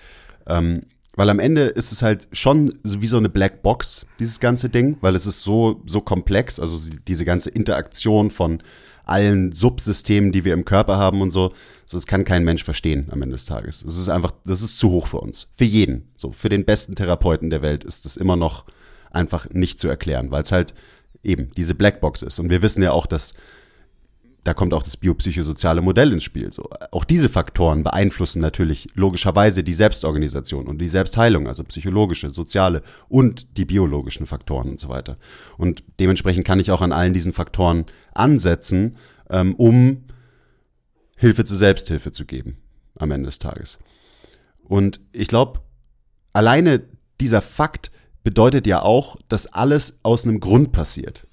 Ähm, weil am Ende ist es halt schon wie so eine Black Box, dieses ganze Ding, weil es ist so, so komplex, also diese ganze Interaktion von allen Subsystemen, die wir im Körper haben und so, das kann kein Mensch verstehen am Ende des Tages. Das ist einfach, das ist zu hoch für uns. Für jeden. So, für den besten Therapeuten der Welt ist das immer noch einfach nicht zu erklären, weil es halt eben diese Blackbox ist. Und wir wissen ja auch, dass da kommt auch das biopsychosoziale Modell ins Spiel. So, auch diese Faktoren beeinflussen natürlich logischerweise die Selbstorganisation und die Selbstheilung, also psychologische, soziale und die biologischen Faktoren und so weiter. Und dementsprechend kann ich auch an allen diesen Faktoren ansetzen, ähm, um Hilfe zur Selbsthilfe zu geben am Ende des Tages. Und ich glaube, alleine dieser Fakt bedeutet ja auch, dass alles aus einem Grund passiert,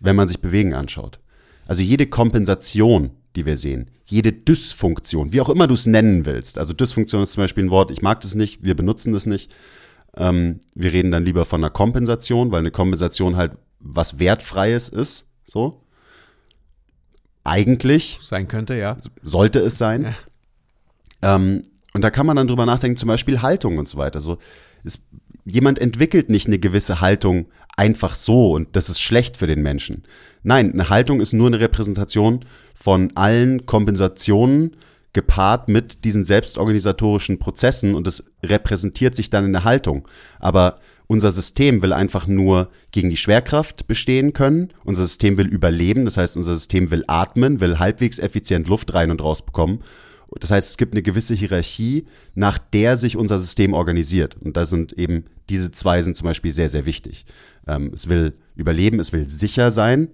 wenn man sich Bewegen anschaut. Also jede Kompensation, die wir sehen, jede Dysfunktion, wie auch immer du es nennen willst. Also Dysfunktion ist zum Beispiel ein Wort, ich mag das nicht, wir benutzen das nicht. Ähm, wir reden dann lieber von einer Kompensation, weil eine Kompensation halt was Wertfreies ist. So. Eigentlich. Sein könnte, ja. Sollte es sein. Ja. Ähm, und da kann man dann drüber nachdenken, zum Beispiel Haltung und so weiter. So, es, jemand entwickelt nicht eine gewisse Haltung einfach so und das ist schlecht für den Menschen. Nein, eine Haltung ist nur eine Repräsentation von allen Kompensationen gepaart mit diesen selbstorganisatorischen Prozessen und es repräsentiert sich dann in der Haltung. Aber unser System will einfach nur gegen die Schwerkraft bestehen können. Unser System will überleben. Das heißt, unser System will atmen, will halbwegs effizient Luft rein und raus bekommen. Das heißt, es gibt eine gewisse Hierarchie, nach der sich unser System organisiert. Und da sind eben diese zwei sind zum Beispiel sehr, sehr wichtig. Ähm, es will überleben, es will sicher sein.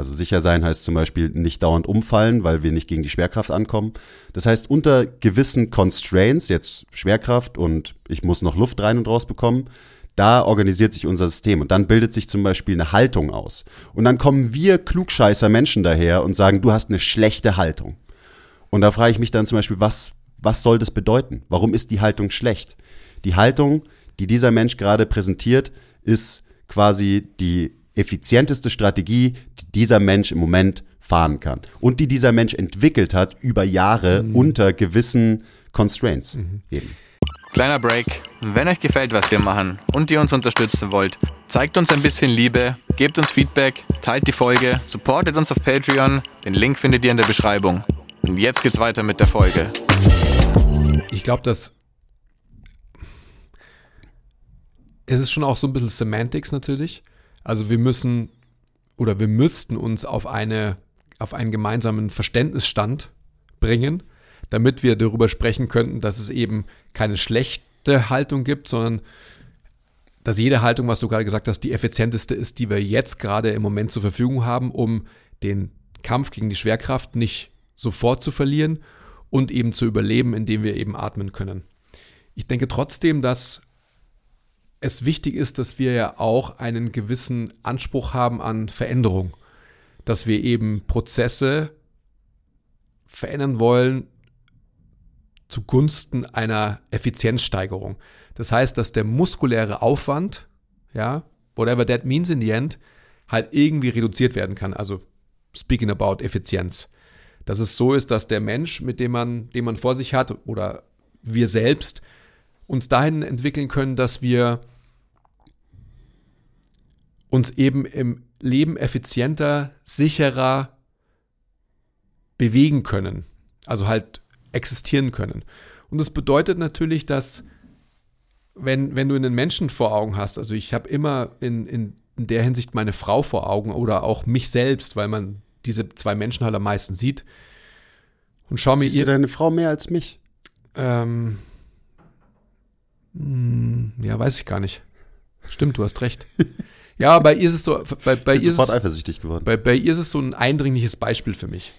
Also sicher sein heißt zum Beispiel nicht dauernd umfallen, weil wir nicht gegen die Schwerkraft ankommen. Das heißt, unter gewissen Constraints, jetzt Schwerkraft und ich muss noch Luft rein und raus bekommen, da organisiert sich unser System und dann bildet sich zum Beispiel eine Haltung aus. Und dann kommen wir klugscheißer Menschen daher und sagen, du hast eine schlechte Haltung. Und da frage ich mich dann zum Beispiel, was, was soll das bedeuten? Warum ist die Haltung schlecht? Die Haltung, die dieser Mensch gerade präsentiert, ist quasi die effizienteste Strategie, die dieser Mensch im Moment fahren kann. Und die dieser Mensch entwickelt hat über Jahre mhm. unter gewissen Constraints. Mhm. Eben. Kleiner Break. Wenn euch gefällt, was wir machen und ihr uns unterstützen wollt, zeigt uns ein bisschen Liebe, gebt uns Feedback, teilt die Folge, supportet uns auf Patreon. Den Link findet ihr in der Beschreibung. Und jetzt geht's weiter mit der Folge. Ich glaube, dass es ist schon auch so ein bisschen Semantics natürlich. Also wir müssen oder wir müssten uns auf eine auf einen gemeinsamen Verständnisstand bringen, damit wir darüber sprechen könnten, dass es eben keine schlechte Haltung gibt, sondern dass jede Haltung, was du gerade gesagt hast, die effizienteste ist, die wir jetzt gerade im Moment zur Verfügung haben, um den Kampf gegen die Schwerkraft nicht sofort zu verlieren und eben zu überleben, indem wir eben atmen können. Ich denke trotzdem, dass es wichtig ist, dass wir ja auch einen gewissen Anspruch haben an Veränderung, dass wir eben Prozesse verändern wollen zugunsten einer Effizienzsteigerung. Das heißt, dass der muskuläre Aufwand, ja, whatever that means in the end, halt irgendwie reduziert werden kann. Also speaking about Effizienz. Dass es so ist, dass der Mensch, mit dem man, den man vor sich hat, oder wir selbst, uns dahin entwickeln können, dass wir uns eben im Leben effizienter, sicherer bewegen können. Also halt existieren können. Und das bedeutet natürlich, dass wenn, wenn du einen Menschen vor Augen hast, also ich habe immer in, in, in der Hinsicht meine Frau vor Augen oder auch mich selbst, weil man diese zwei Menschen halt am meisten sieht. Und schau Siehst mir ihr. du deine Frau mehr als mich? Ähm, mh, hm, ja, weiß ich gar nicht. Stimmt, du hast recht. (laughs) Ja, bei ihr ist es so, bei, bei Bin ihr sofort ist, eifersüchtig geworden. bei, bei ihr ist es so ein eindringliches Beispiel für mich.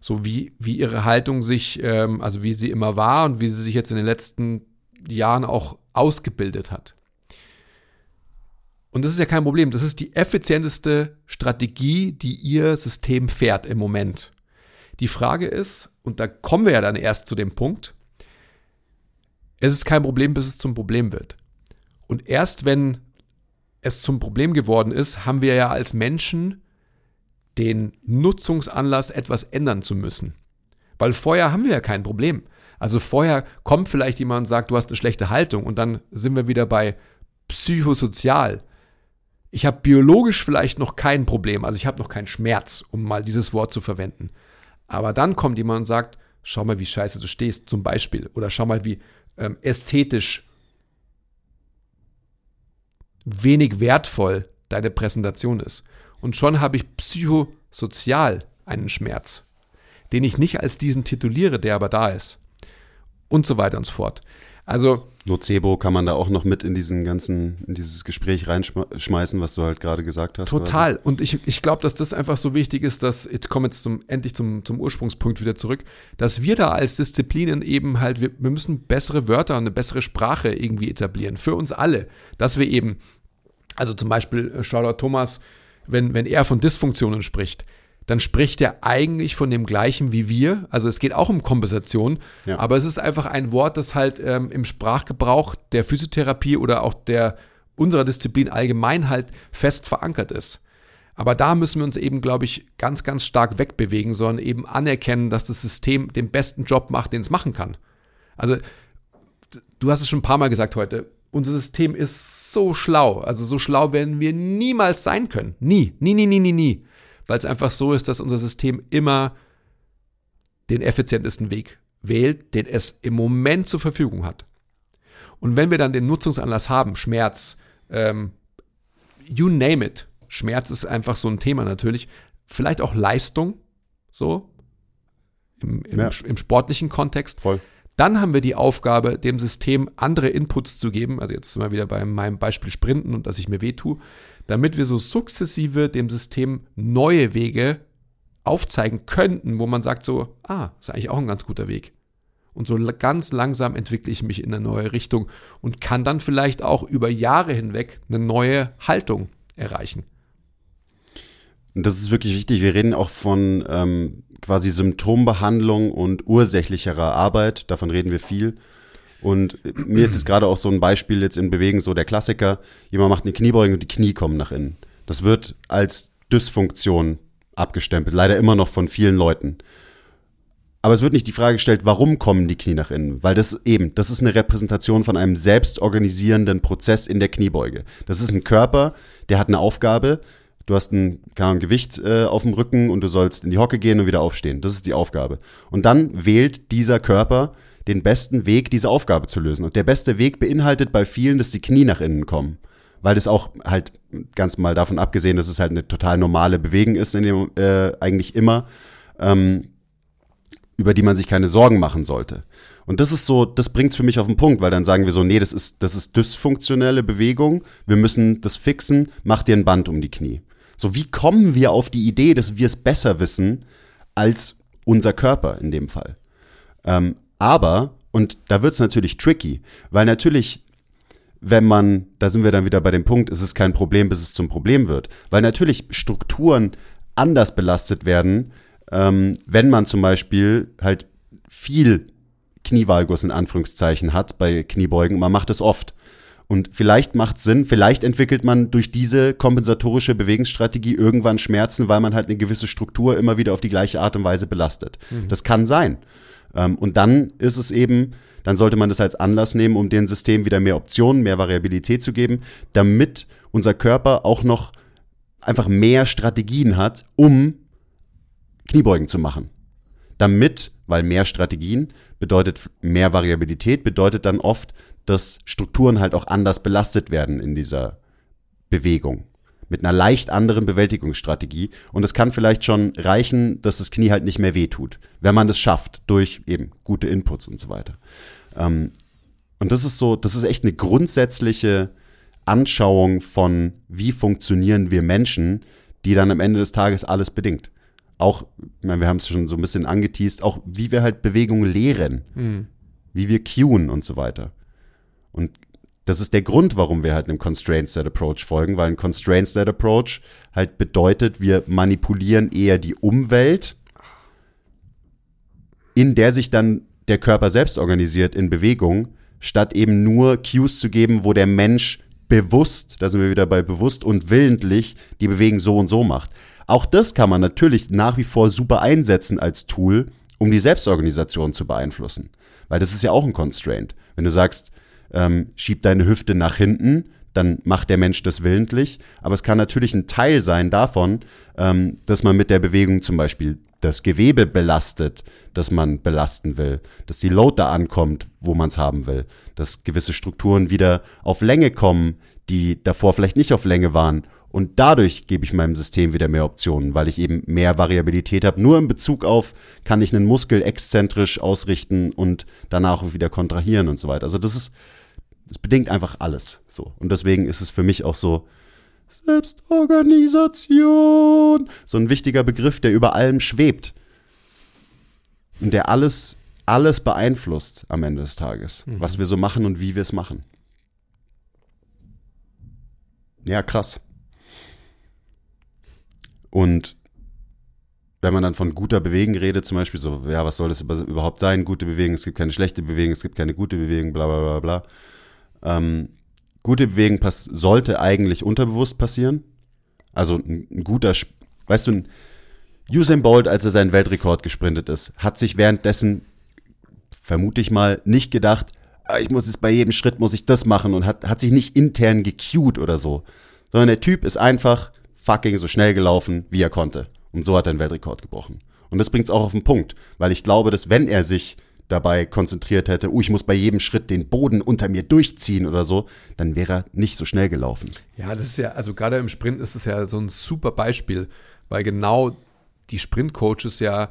So wie, wie ihre Haltung sich, ähm, also wie sie immer war und wie sie sich jetzt in den letzten Jahren auch ausgebildet hat. Und das ist ja kein Problem. Das ist die effizienteste Strategie, die ihr System fährt im Moment. Die Frage ist, und da kommen wir ja dann erst zu dem Punkt, es ist kein Problem, bis es zum Problem wird. Und erst wenn es zum Problem geworden ist, haben wir ja als Menschen den Nutzungsanlass, etwas ändern zu müssen. Weil vorher haben wir ja kein Problem. Also vorher kommt vielleicht jemand und sagt, du hast eine schlechte Haltung und dann sind wir wieder bei psychosozial. Ich habe biologisch vielleicht noch kein Problem, also ich habe noch keinen Schmerz, um mal dieses Wort zu verwenden. Aber dann kommt jemand und sagt, schau mal, wie scheiße du stehst, zum Beispiel. Oder schau mal, wie ähm, ästhetisch wenig wertvoll deine Präsentation ist. Und schon habe ich psychosozial einen Schmerz, den ich nicht als diesen tituliere, der aber da ist. Und so weiter und so fort. Also Nocebo kann man da auch noch mit in diesen ganzen, in dieses Gespräch reinschmeißen, was du halt gerade gesagt hast. Total. Quasi. Und ich, ich glaube, dass das einfach so wichtig ist, dass, jetzt kommen wir jetzt zum, endlich zum, zum Ursprungspunkt wieder zurück, dass wir da als Disziplinen eben halt, wir, wir müssen bessere Wörter und eine bessere Sprache irgendwie etablieren. Für uns alle. Dass wir eben, also zum Beispiel, äh, Shoutout Thomas, wenn, wenn er von Dysfunktionen spricht, dann spricht er eigentlich von dem gleichen wie wir. Also es geht auch um Kompensation, ja. aber es ist einfach ein Wort, das halt ähm, im Sprachgebrauch der Physiotherapie oder auch der unserer Disziplin allgemein halt fest verankert ist. Aber da müssen wir uns eben, glaube ich, ganz, ganz stark wegbewegen, sondern eben anerkennen, dass das System den besten Job macht, den es machen kann. Also, du hast es schon ein paar Mal gesagt heute, unser System ist so schlau. Also so schlau werden wir niemals sein können. Nie, nie, nie, nie, nie, nie weil es einfach so ist, dass unser System immer den effizientesten Weg wählt, den es im Moment zur Verfügung hat. Und wenn wir dann den Nutzungsanlass haben, Schmerz, ähm, you name it, Schmerz ist einfach so ein Thema natürlich, vielleicht auch Leistung, so im, im, ja. im sportlichen Kontext. Voll. Dann haben wir die Aufgabe, dem System andere Inputs zu geben. Also jetzt sind wir wieder bei meinem Beispiel Sprinten und dass ich mir weh tue damit wir so sukzessive dem System neue Wege aufzeigen könnten, wo man sagt so, ah, ist eigentlich auch ein ganz guter Weg. Und so ganz langsam entwickle ich mich in eine neue Richtung und kann dann vielleicht auch über Jahre hinweg eine neue Haltung erreichen. Das ist wirklich wichtig. Wir reden auch von ähm, quasi Symptombehandlung und ursächlicherer Arbeit. Davon reden wir viel. Und mir ist es gerade auch so ein Beispiel jetzt in Bewegung, so der Klassiker, jemand macht eine Kniebeugung und die Knie kommen nach innen. Das wird als Dysfunktion abgestempelt, leider immer noch von vielen Leuten. Aber es wird nicht die Frage gestellt, warum kommen die Knie nach innen? Weil das eben, das ist eine Repräsentation von einem selbstorganisierenden Prozess in der Kniebeuge. Das ist ein Körper, der hat eine Aufgabe. Du hast ein, ein Gewicht äh, auf dem Rücken und du sollst in die Hocke gehen und wieder aufstehen. Das ist die Aufgabe. Und dann wählt dieser Körper den besten Weg, diese Aufgabe zu lösen. Und der beste Weg beinhaltet bei vielen, dass die Knie nach innen kommen. Weil das auch halt ganz mal davon abgesehen, dass es halt eine total normale Bewegung ist, in dem, äh, eigentlich immer, ähm, über die man sich keine Sorgen machen sollte. Und das ist so, das bringt's für mich auf den Punkt, weil dann sagen wir so, nee, das ist, das ist dysfunktionelle Bewegung, wir müssen das fixen, mach dir ein Band um die Knie. So, wie kommen wir auf die Idee, dass wir es besser wissen als unser Körper in dem Fall? Ähm, aber, und da wird es natürlich tricky, weil natürlich, wenn man, da sind wir dann wieder bei dem Punkt, es ist kein Problem, bis es zum Problem wird, weil natürlich Strukturen anders belastet werden, ähm, wenn man zum Beispiel halt viel Knievalgus in Anführungszeichen hat bei Kniebeugen. Man macht es oft. Und vielleicht macht es Sinn, vielleicht entwickelt man durch diese kompensatorische Bewegungsstrategie irgendwann Schmerzen, weil man halt eine gewisse Struktur immer wieder auf die gleiche Art und Weise belastet. Mhm. Das kann sein. Ähm, und dann ist es eben, dann sollte man das als Anlass nehmen, um dem System wieder mehr Optionen, mehr Variabilität zu geben, damit unser Körper auch noch einfach mehr Strategien hat, um Kniebeugen zu machen. Damit, weil mehr Strategien bedeutet mehr Variabilität, bedeutet dann oft, dass Strukturen halt auch anders belastet werden in dieser Bewegung mit einer leicht anderen Bewältigungsstrategie. Und es kann vielleicht schon reichen, dass das Knie halt nicht mehr wehtut, wenn man das schafft, durch eben gute Inputs und so weiter. Ähm, und das ist so, das ist echt eine grundsätzliche Anschauung von, wie funktionieren wir Menschen, die dann am Ende des Tages alles bedingt. Auch, ich meine, wir haben es schon so ein bisschen angeteased, auch wie wir halt Bewegungen lehren, mhm. wie wir cueen und so weiter. Und das ist der Grund, warum wir halt einem Constraint Set Approach folgen, weil ein Constraint Set Approach halt bedeutet, wir manipulieren eher die Umwelt, in der sich dann der Körper selbst organisiert in Bewegung, statt eben nur Cues zu geben, wo der Mensch bewusst, da sind wir wieder bei bewusst und willentlich die Bewegung so und so macht. Auch das kann man natürlich nach wie vor super einsetzen als Tool, um die Selbstorganisation zu beeinflussen. Weil das ist ja auch ein Constraint. Wenn du sagst, ähm, schieb deine Hüfte nach hinten, dann macht der Mensch das willentlich. Aber es kann natürlich ein Teil sein davon, ähm, dass man mit der Bewegung zum Beispiel das Gewebe belastet, das man belasten will, dass die Load da ankommt, wo man es haben will, dass gewisse Strukturen wieder auf Länge kommen, die davor vielleicht nicht auf Länge waren. Und dadurch gebe ich meinem System wieder mehr Optionen, weil ich eben mehr Variabilität habe. Nur in Bezug auf, kann ich einen Muskel exzentrisch ausrichten und danach wieder kontrahieren und so weiter. Also das ist, das bedingt einfach alles so. Und deswegen ist es für mich auch so, Selbstorganisation. So ein wichtiger Begriff, der über allem schwebt. Und der alles, alles beeinflusst am Ende des Tages. Mhm. Was wir so machen und wie wir es machen. Ja, krass. Und wenn man dann von guter Bewegung redet, zum Beispiel so, ja, was soll das überhaupt sein? Gute Bewegung, es gibt keine schlechte Bewegung, es gibt keine gute Bewegung, bla bla bla bla. Ähm, gute Bewegung pass sollte eigentlich unterbewusst passieren. Also ein, ein guter, weißt du, ein Usain Bolt, als er seinen Weltrekord gesprintet ist, hat sich währenddessen, vermute ich mal, nicht gedacht, ah, ich muss es bei jedem Schritt muss ich das machen und hat, hat sich nicht intern gecued oder so. Sondern der Typ ist einfach fucking so schnell gelaufen, wie er konnte. Und so hat er einen Weltrekord gebrochen. Und das bringt es auch auf den Punkt, weil ich glaube, dass wenn er sich dabei konzentriert hätte, uh, ich muss bei jedem Schritt den Boden unter mir durchziehen oder so, dann wäre er nicht so schnell gelaufen. Ja, das ist ja, also gerade im Sprint ist es ja so ein super Beispiel, weil genau die Sprintcoaches ja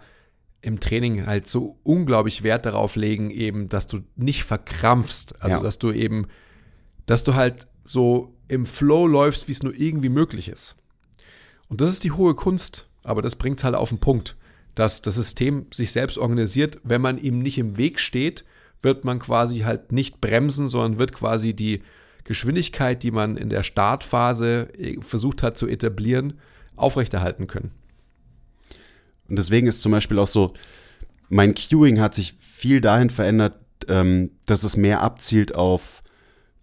im Training halt so unglaublich Wert darauf legen, eben, dass du nicht verkrampfst. Also, ja. dass du eben, dass du halt so im Flow läufst, wie es nur irgendwie möglich ist. Und das ist die hohe Kunst, aber das bringt es halt auf den Punkt dass das System sich selbst organisiert. Wenn man ihm nicht im Weg steht, wird man quasi halt nicht bremsen, sondern wird quasi die Geschwindigkeit, die man in der Startphase äh, versucht hat zu etablieren, aufrechterhalten können. Und deswegen ist zum Beispiel auch so, mein Queuing hat sich viel dahin verändert, ähm, dass es mehr abzielt auf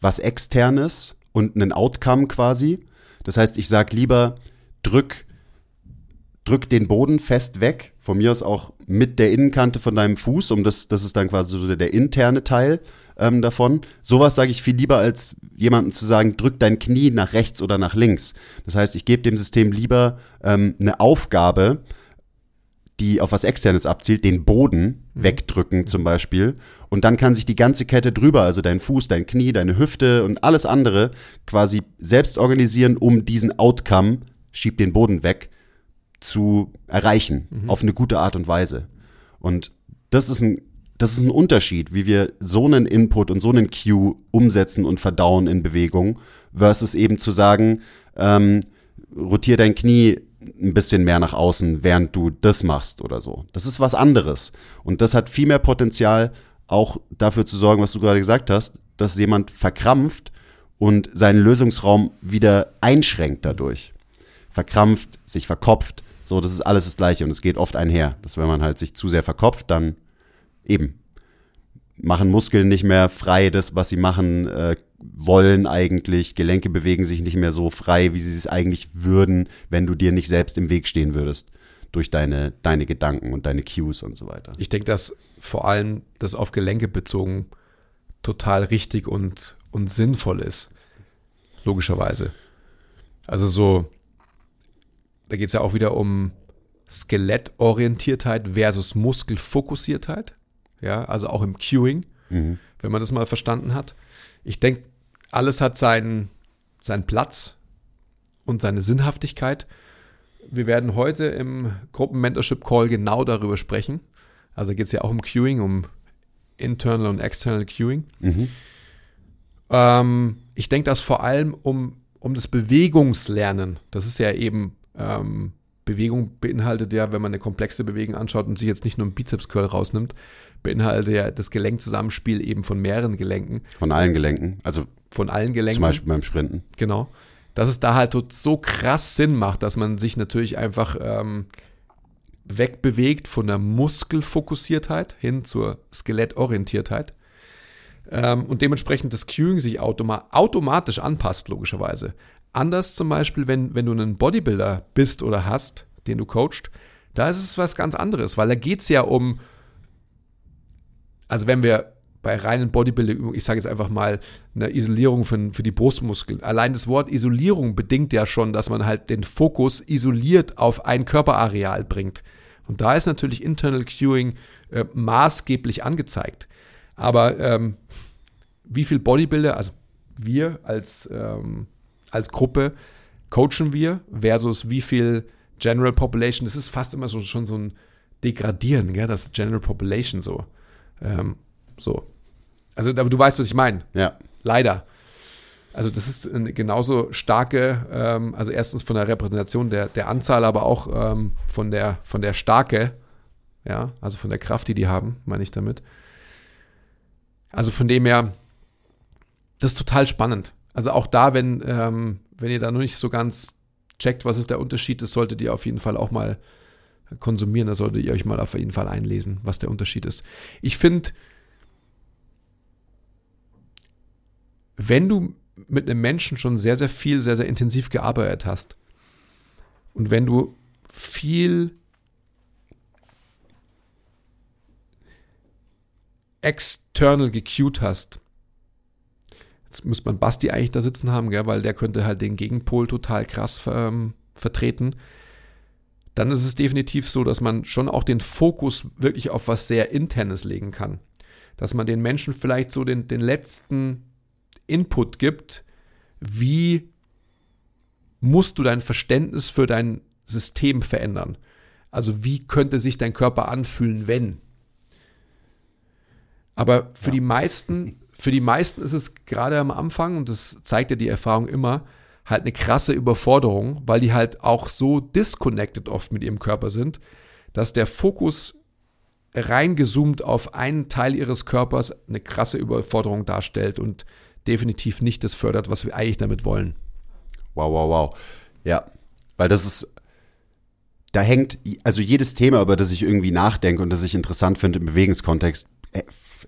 was externes und einen Outcome quasi. Das heißt, ich sage lieber, drück drück den Boden fest weg, von mir aus auch mit der Innenkante von deinem Fuß, um das, das ist dann quasi so der interne Teil ähm, davon. Sowas sage ich viel lieber, als jemandem zu sagen, drück dein Knie nach rechts oder nach links. Das heißt, ich gebe dem System lieber ähm, eine Aufgabe, die auf was Externes abzielt, den Boden mhm. wegdrücken zum Beispiel. Und dann kann sich die ganze Kette drüber, also dein Fuß, dein Knie, deine Hüfte und alles andere quasi selbst organisieren, um diesen Outcome, schieb den Boden weg, zu erreichen, mhm. auf eine gute Art und Weise. Und das ist ein, das ist ein Unterschied, wie wir so einen Input und so einen Cue umsetzen und verdauen in Bewegung, versus eben zu sagen, ähm, rotier dein Knie ein bisschen mehr nach außen, während du das machst oder so. Das ist was anderes. Und das hat viel mehr Potenzial, auch dafür zu sorgen, was du gerade gesagt hast, dass jemand verkrampft und seinen Lösungsraum wieder einschränkt dadurch. Verkrampft, sich verkopft, so, das ist alles das Gleiche und es geht oft einher, dass wenn man halt sich zu sehr verkopft, dann eben machen Muskeln nicht mehr frei das, was sie machen äh, wollen eigentlich. Gelenke bewegen sich nicht mehr so frei, wie sie es eigentlich würden, wenn du dir nicht selbst im Weg stehen würdest durch deine, deine Gedanken und deine Cues und so weiter. Ich denke, dass vor allem das auf Gelenke bezogen total richtig und, und sinnvoll ist. Logischerweise. Also so da geht es ja auch wieder um Skelettorientiertheit versus Muskelfokussiertheit. Ja, also auch im Cueing, mhm. wenn man das mal verstanden hat. Ich denke, alles hat seinen, seinen Platz und seine Sinnhaftigkeit. Wir werden heute im Gruppen-Mentorship-Call genau darüber sprechen. Also geht es ja auch um Queuing, um Internal und External Queuing. Mhm. Ähm, ich denke, dass vor allem um, um das Bewegungslernen, das ist ja eben ähm, Bewegung beinhaltet ja, wenn man eine komplexe Bewegung anschaut und sich jetzt nicht nur einen Bizeps-Curl rausnimmt, beinhaltet ja das Gelenkzusammenspiel eben von mehreren Gelenken. Von allen Gelenken, also von allen Gelenken. Zum Beispiel beim Sprinten. Genau. Dass es da halt so krass Sinn macht, dass man sich natürlich einfach ähm, wegbewegt von der Muskelfokussiertheit hin zur Skelettorientiertheit. Ähm, und dementsprechend das Cueing sich automa automatisch anpasst, logischerweise. Anders zum Beispiel, wenn, wenn du einen Bodybuilder bist oder hast, den du coachst, da ist es was ganz anderes, weil da geht es ja um also wenn wir bei reinen Bodybuilding, ich sage jetzt einfach mal eine Isolierung für, für die Brustmuskeln. Allein das Wort Isolierung bedingt ja schon, dass man halt den Fokus isoliert auf ein Körperareal bringt. Und da ist natürlich Internal Cueing äh, maßgeblich angezeigt. Aber ähm, wie viel Bodybuilder, also wir als, ähm, als Gruppe, coachen wir versus wie viel General Population, das ist fast immer so, schon so ein Degradieren, gell, das General Population so. Ähm, so. Also, aber du weißt, was ich meine. Ja. Leider. Also, das ist eine genauso starke, ähm, also erstens von der Repräsentation der, der Anzahl, aber auch ähm, von, der, von der Starke, ja, also von der Kraft, die die haben, meine ich damit. Also von dem her, das ist total spannend. Also auch da, wenn, ähm, wenn ihr da noch nicht so ganz checkt, was ist der Unterschied ist, solltet ihr auf jeden Fall auch mal konsumieren. Da solltet ihr euch mal auf jeden Fall einlesen, was der Unterschied ist. Ich finde, wenn du mit einem Menschen schon sehr, sehr viel, sehr, sehr intensiv gearbeitet hast und wenn du viel external gecued hast, jetzt müsste man Basti eigentlich da sitzen haben, gell, weil der könnte halt den Gegenpol total krass ähm, vertreten, dann ist es definitiv so, dass man schon auch den Fokus wirklich auf was sehr Internes legen kann. Dass man den Menschen vielleicht so den, den letzten Input gibt, wie musst du dein Verständnis für dein System verändern? Also wie könnte sich dein Körper anfühlen, wenn? Aber für ja. die meisten, (laughs) für die meisten ist es gerade am Anfang, und das zeigt ja die Erfahrung immer, halt eine krasse Überforderung, weil die halt auch so disconnected oft mit ihrem Körper sind, dass der Fokus reingezoomt auf einen Teil ihres Körpers eine krasse Überforderung darstellt und definitiv nicht das fördert, was wir eigentlich damit wollen. Wow, wow, wow. Ja, weil das ist, da hängt, also jedes Thema, über das ich irgendwie nachdenke und das ich interessant finde im Bewegungskontext,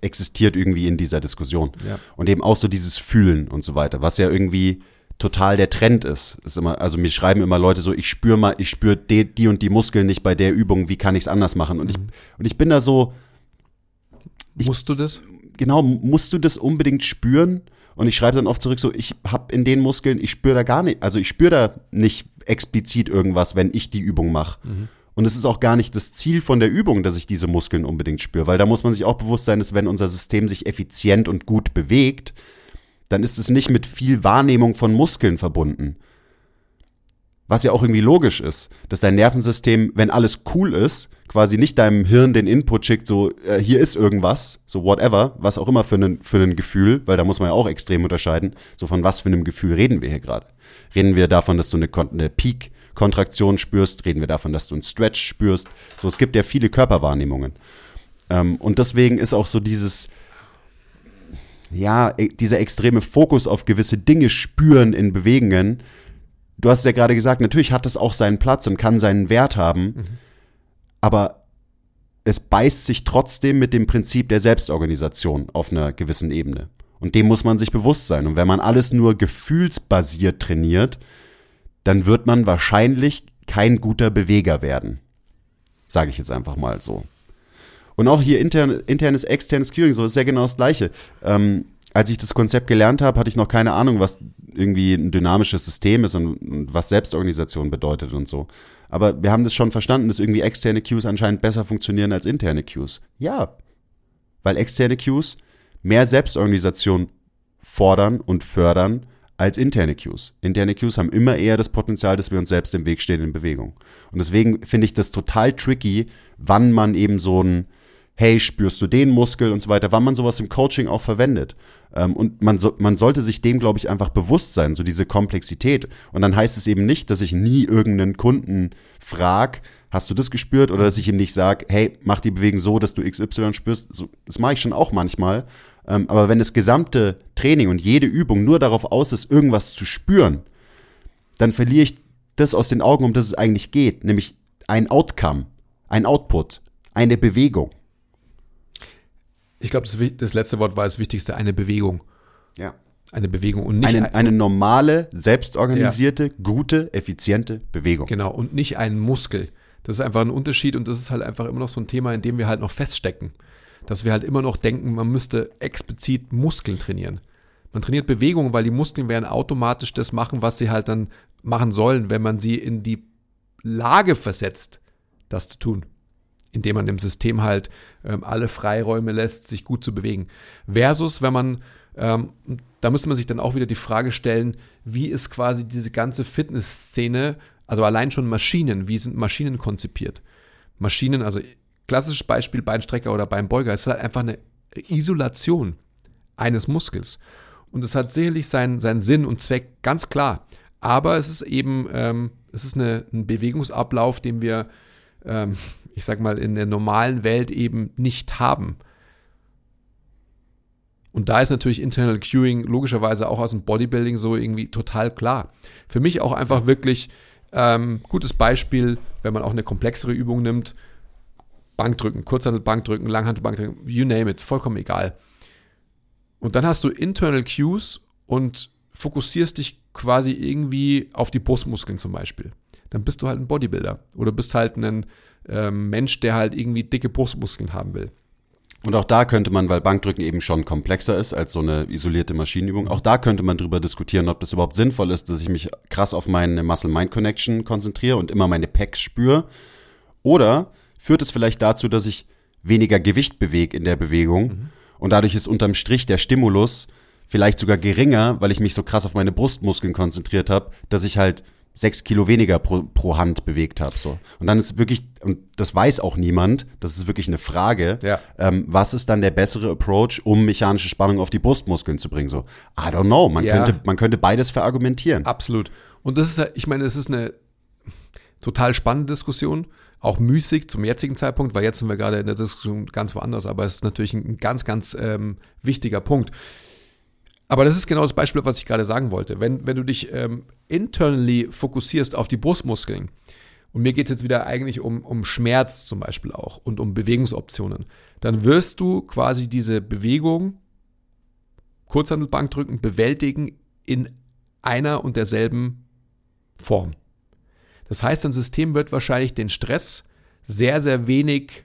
existiert irgendwie in dieser Diskussion. Ja. Und eben auch so dieses Fühlen und so weiter, was ja irgendwie total der Trend ist. ist immer, also mir schreiben immer Leute so, ich spüre mal, ich spüre die, die, und die Muskeln nicht bei der Übung, wie kann ich es anders machen? Und, mhm. ich, und ich bin da so. Ich, musst du das? Genau, musst du das unbedingt spüren? Und ich schreibe dann oft zurück so, ich habe in den Muskeln, ich spüre da gar nicht, also ich spüre da nicht explizit irgendwas, wenn ich die Übung mache. Mhm. Und es ist auch gar nicht das Ziel von der Übung, dass ich diese Muskeln unbedingt spüre, weil da muss man sich auch bewusst sein, dass wenn unser System sich effizient und gut bewegt, dann ist es nicht mit viel Wahrnehmung von Muskeln verbunden. Was ja auch irgendwie logisch ist, dass dein Nervensystem, wenn alles cool ist, quasi nicht deinem Hirn den Input schickt, so äh, hier ist irgendwas, so whatever, was auch immer für ein für Gefühl, weil da muss man ja auch extrem unterscheiden, so von was für einem Gefühl reden wir hier gerade. Reden wir davon, dass du eine, eine Peak-Kontraktion spürst, reden wir davon, dass du einen Stretch spürst. So, es gibt ja viele Körperwahrnehmungen. Ähm, und deswegen ist auch so dieses, ja, e, dieser extreme Fokus auf gewisse Dinge spüren in Bewegungen. Du hast ja gerade gesagt, natürlich hat das auch seinen Platz und kann seinen Wert haben, mhm. aber es beißt sich trotzdem mit dem Prinzip der Selbstorganisation auf einer gewissen Ebene. Und dem muss man sich bewusst sein. Und wenn man alles nur gefühlsbasiert trainiert, dann wird man wahrscheinlich kein guter Beweger werden. Sage ich jetzt einfach mal so. Und auch hier intern, internes, externes Curing, so ist ja genau das Gleiche. Ähm, als ich das Konzept gelernt habe, hatte ich noch keine Ahnung, was irgendwie ein dynamisches System ist und, und, was Selbstorganisation bedeutet und so. Aber wir haben das schon verstanden, dass irgendwie externe Cues anscheinend besser funktionieren als interne Cues. Ja, weil externe Cues mehr Selbstorganisation fordern und fördern als interne Cues. Interne Cues haben immer eher das Potenzial, dass wir uns selbst im Weg stehen in Bewegung. Und deswegen finde ich das total tricky, wann man eben so ein hey, spürst du den Muskel und so weiter, wann man sowas im Coaching auch verwendet. Ähm, und man, so, man sollte sich dem, glaube ich, einfach bewusst sein, so diese Komplexität. Und dann heißt es eben nicht, dass ich nie irgendeinen Kunden frag, hast du das gespürt? Oder dass ich ihm nicht sage, hey, mach die Bewegung so, dass du XY spürst. So, das mache ich schon auch manchmal. Ähm, aber wenn das gesamte Training und jede Übung nur darauf aus ist, irgendwas zu spüren, dann verliere ich das aus den Augen, um das es eigentlich geht, nämlich ein Outcome, ein Output, eine Bewegung. Ich glaube, das, das, letzte Wort war das Wichtigste, eine Bewegung. Ja. Eine Bewegung und nicht eine, ein, eine normale, selbstorganisierte, ja. gute, effiziente Bewegung. Genau, und nicht ein Muskel. Das ist einfach ein Unterschied und das ist halt einfach immer noch so ein Thema, in dem wir halt noch feststecken. Dass wir halt immer noch denken, man müsste explizit Muskeln trainieren. Man trainiert Bewegungen, weil die Muskeln werden automatisch das machen, was sie halt dann machen sollen, wenn man sie in die Lage versetzt, das zu tun. Indem man dem System halt ähm, alle Freiräume lässt, sich gut zu bewegen. Versus, wenn man, ähm, da müsste man sich dann auch wieder die Frage stellen, wie ist quasi diese ganze Fitnessszene, also allein schon Maschinen, wie sind Maschinen konzipiert? Maschinen, also klassisches Beispiel Beinstrecker oder Beinbeuger, es ist halt einfach eine Isolation eines Muskels. Und es hat sicherlich seinen, seinen Sinn und Zweck, ganz klar. Aber es ist eben, ähm, es ist eine, ein Bewegungsablauf, den wir, ähm, ich sag mal, in der normalen Welt eben nicht haben. Und da ist natürlich Internal Cueing logischerweise auch aus dem Bodybuilding so irgendwie total klar. Für mich auch einfach wirklich ähm, gutes Beispiel, wenn man auch eine komplexere Übung nimmt. Bankdrücken, Kurzhantel-Bankdrücken, Langhantel-Bankdrücken, you name it, vollkommen egal. Und dann hast du Internal Cues und fokussierst dich quasi irgendwie auf die Brustmuskeln zum Beispiel. Dann bist du halt ein Bodybuilder oder bist halt ein ähm, Mensch, der halt irgendwie dicke Brustmuskeln haben will. Und auch da könnte man, weil Bankdrücken eben schon komplexer ist als so eine isolierte Maschinenübung, auch da könnte man drüber diskutieren, ob das überhaupt sinnvoll ist, dass ich mich krass auf meine Muscle-Mind-Connection konzentriere und immer meine Pecs spüre. Oder führt es vielleicht dazu, dass ich weniger Gewicht bewege in der Bewegung mhm. und dadurch ist unterm Strich der Stimulus vielleicht sogar geringer, weil ich mich so krass auf meine Brustmuskeln konzentriert habe, dass ich halt sechs Kilo weniger pro, pro Hand bewegt habe. So. Und dann ist wirklich, und das weiß auch niemand, das ist wirklich eine Frage, ja. ähm, was ist dann der bessere Approach, um mechanische Spannung auf die Brustmuskeln zu bringen? So, I don't know. Man, Ja. könnte, man könnte beides verargumentieren. Absolut. Und das ist, ich meine, es ist eine total spannende Diskussion, auch müßig zum jetzigen Zeitpunkt, weil jetzt sind wir gerade in der Diskussion ganz woanders, aber es ist natürlich ein ganz, ganz ähm, wichtiger Punkt. Aber das ist genau das Beispiel, was ich gerade sagen wollte. Wenn, wenn du dich ähm, internally fokussierst auf die Brustmuskeln, und mir geht es jetzt wieder eigentlich um, um Schmerz zum Beispiel auch und um Bewegungsoptionen, dann wirst du quasi diese Bewegung, Kurzhandelbankdrücken, bewältigen in einer und derselben Form. Das heißt, dein System wird wahrscheinlich den Stress sehr, sehr wenig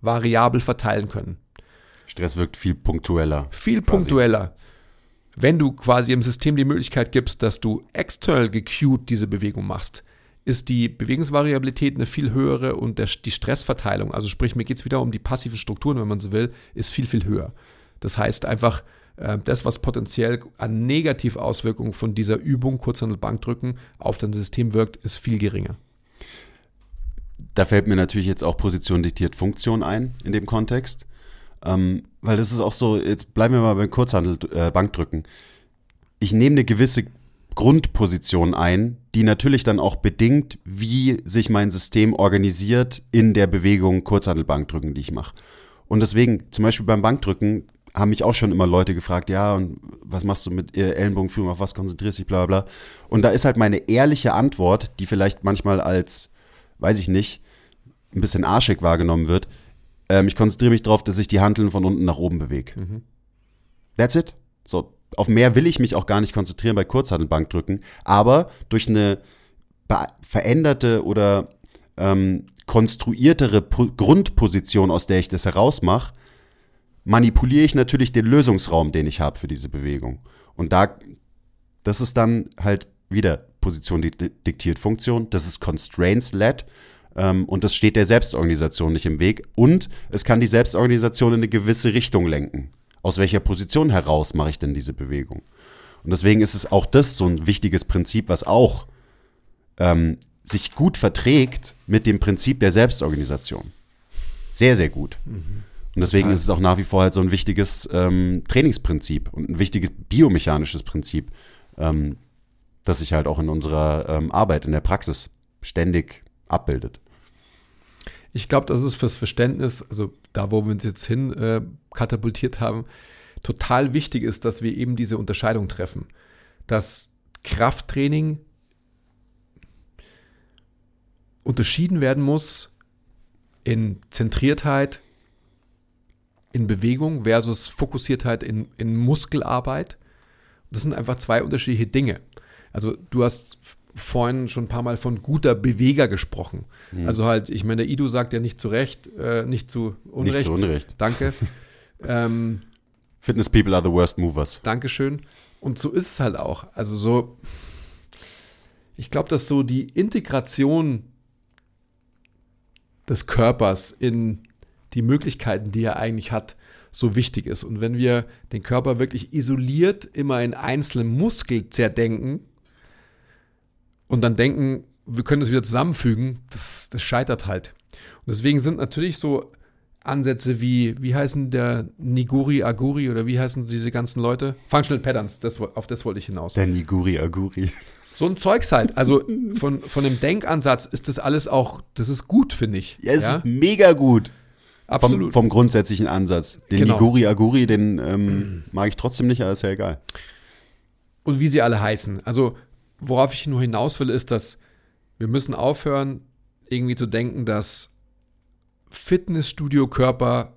variabel verteilen können. Stress wirkt viel punktueller. Viel quasi. punktueller. Wenn du quasi im System die Möglichkeit gibst, dass du external gecued diese Bewegung machst, ist die Bewegungsvariabilität eine viel höhere und der, die Stressverteilung, also sprich, mir geht es wieder um die passiven Strukturen, wenn man so will, ist viel, viel höher. Das heißt einfach, das, was potenziell an Negativauswirkungen von dieser Übung, Kurzhandel-Bankdrücken, auf dein System wirkt, ist viel geringer. Da fällt mir natürlich jetzt auch Position diktiert Funktion ein in dem Kontext. Ähm, weil das ist auch so, jetzt bleiben wir mal beim Kurzhandel äh, Bankdrücken. Ich nehme eine gewisse Grundposition ein, die natürlich dann auch bedingt, wie sich mein System organisiert in der Bewegung Kurzhandelbankdrücken, die ich mache. Und deswegen, zum Beispiel beim Bankdrücken, haben mich auch schon immer Leute gefragt, ja, und was machst du mit äh, Ellenbogenführung, auf was konzentrierst du dich, bla bla. Und da ist halt meine ehrliche Antwort, die vielleicht manchmal als, weiß ich nicht, ein bisschen arschig wahrgenommen wird. Ähm, ich konzentriere mich darauf, dass ich die Hanteln von unten nach oben bewege. That's it. So, auf mehr will ich mich auch gar nicht konzentrieren bei Kurzhantelbankdrücken, aber durch eine veränderte oder ähm, konstruiertere Po- Grundposition, aus der ich das herausmache, manipuliere ich natürlich den Lösungsraum, den ich habe für diese Bewegung. Und da, das ist dann halt wieder Position di- diktiert Funktion, das ist Constraints-led ähm, und das steht der Selbstorganisation nicht im Weg und es kann die Selbstorganisation in eine gewisse Richtung lenken. Aus welcher Position heraus mache ich denn diese Bewegung? Und deswegen ist es auch das so ein wichtiges Prinzip, was auch ähm, sich gut verträgt mit dem Prinzip der Selbstorganisation. Sehr, sehr gut. Und deswegen Total. ist es auch nach wie vor halt so ein wichtiges ähm, Trainingsprinzip und ein wichtiges biomechanisches Prinzip, ähm, das sich halt auch in unserer ähm, Arbeit, in der Praxis ständig abbildet. Ich glaube, das ist fürs Verständnis, also da, wo wir uns jetzt hin äh, katapultiert haben, total wichtig ist, dass wir eben diese Unterscheidung treffen. Dass Krafttraining unterschieden werden muss in Zentriertheit, in Bewegung versus Fokussiertheit in, in Muskelarbeit. Das sind einfach zwei unterschiedliche Dinge. Also du hast vorhin schon ein paar Mal von guter Beweger gesprochen. Also halt, ich meine, der Ido sagt ja nicht zu Recht, äh, nicht zu Unrecht. Nicht zu Unrecht. Danke. (laughs) ähm, Fitness people are the worst movers. Dankeschön. Und so ist es halt auch. Also so, ich glaube, dass so die Integration des Körpers in die Möglichkeiten, die er eigentlich hat, so wichtig ist. Und wenn wir den Körper wirklich isoliert immer in einzelne Muskeln zerdenken und dann denken, wir können das wieder zusammenfügen, das, das scheitert halt. Und deswegen sind natürlich so Ansätze wie, wie heißen der Niguri Aguri oder wie heißen diese ganzen Leute? Functional Patterns, das, auf das wollte ich hinaus. Der Niguri Aguri. So ein Zeugs halt. Also von, von dem Denkansatz ist das alles auch, das ist gut, finde ich. Ja, es ist mega gut. Vom, absolut. vom grundsätzlichen Ansatz. Den Genau. Niguri Aguri, den ähm, mag ich trotzdem nicht, aber ist ja egal. und wie sie alle heißen. Also, worauf ich nur hinaus will, ist, dass wir müssen aufhören, irgendwie zu denken, dass Fitnessstudio-Körper.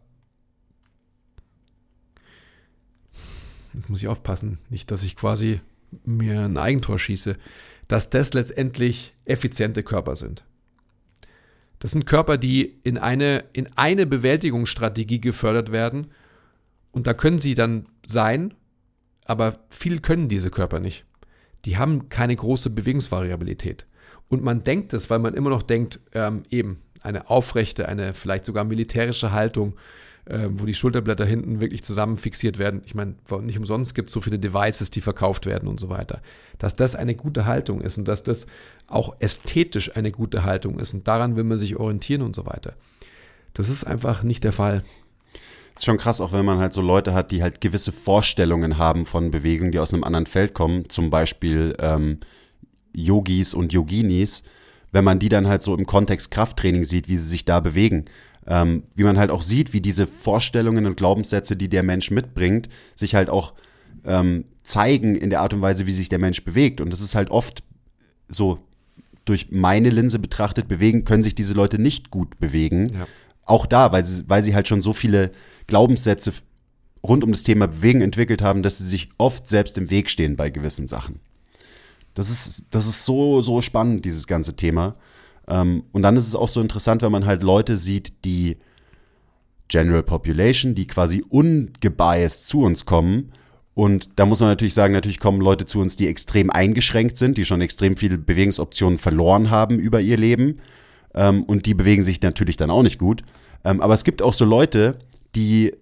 Jetzt muss ich aufpassen, nicht, dass ich quasi mir ein Eigentor schieße, dass das letztendlich effiziente Körper sind. Das sind Körper, die in eine, in eine Bewältigungsstrategie gefördert werden. Und da können sie dann sein, aber viel können diese Körper nicht. Die haben keine große Bewegungsvariabilität. Und man denkt es, weil man immer noch denkt, ähm, eben eine aufrechte, eine vielleicht sogar militärische Haltung, äh, wo die Schulterblätter hinten wirklich zusammen fixiert werden. Ich meine, nicht umsonst gibt es so viele Devices, die verkauft werden und so weiter. Dass das eine gute Haltung ist und dass das auch ästhetisch eine gute Haltung ist und daran will man sich orientieren und so weiter. Das ist einfach nicht der Fall. Ist schon krass, auch wenn man halt so Leute hat, die halt gewisse Vorstellungen haben von Bewegungen, die aus einem anderen Feld kommen, zum Beispiel ähm, Yogis und Yoginis, wenn man die dann halt so im Kontext Krafttraining sieht, wie sie sich da bewegen. Ähm, wie man halt auch sieht, wie diese Vorstellungen und Glaubenssätze, die der Mensch mitbringt, sich halt auch ähm, zeigen in der Art und Weise, wie sich der Mensch bewegt. Und das ist halt oft so durch meine Linse betrachtet, bewegen, können sich diese Leute nicht gut bewegen. Ja. Auch da, weil sie, weil sie halt schon so viele Glaubenssätze rund um das Thema Bewegen entwickelt haben, dass sie sich oft selbst im Weg stehen bei gewissen Sachen. Das ist, das ist so, so spannend, dieses ganze Thema. Ähm, und dann ist es auch so interessant, wenn man halt Leute sieht, die General Population, die quasi ungebiased zu uns kommen. Und da muss man natürlich sagen, natürlich kommen Leute zu uns, die extrem eingeschränkt sind, die schon extrem viele Bewegungsoptionen verloren haben über ihr Leben. Ähm, und die bewegen sich natürlich dann auch nicht gut. Ähm, aber es gibt auch so Leute, die,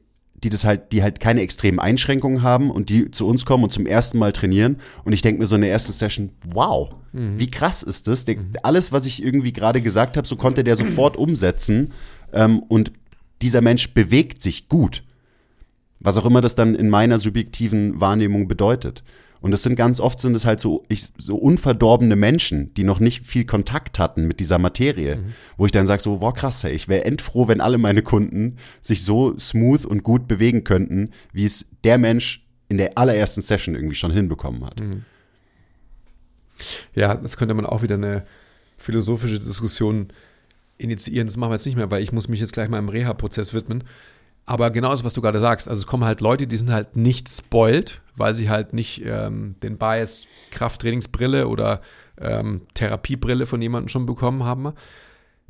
die das halt, die halt keine extremen Einschränkungen haben und die zu uns kommen und zum ersten Mal trainieren. Und ich denke mir so in der ersten Session, wow, wie krass ist das? Der, alles, was ich irgendwie gerade gesagt habe, so konnte der sofort umsetzen. Ähm, und dieser Mensch bewegt sich gut. Was auch immer das dann in meiner subjektiven Wahrnehmung bedeutet. Und das sind ganz oft sind es halt so, ich, so unverdorbene Menschen, die noch nicht viel Kontakt hatten mit dieser Materie, wo ich dann sage so, wow krass, ey, ich wäre endfroh, wenn alle meine Kunden sich so smooth und gut bewegen könnten, wie es der Mensch in der allerersten Session irgendwie schon hinbekommen hat. Ja, das könnte man auch wieder eine philosophische Diskussion initiieren. Das machen wir jetzt nicht mehr, weil ich muss mich jetzt gleich mal im Reha-Prozess widmen. Aber genau das, was du gerade sagst. Also es kommen halt Leute, die sind halt nicht spoiled, weil sie halt nicht ähm, den Bias Krafttrainingsbrille oder ähm, Therapiebrille von jemandem schon bekommen haben.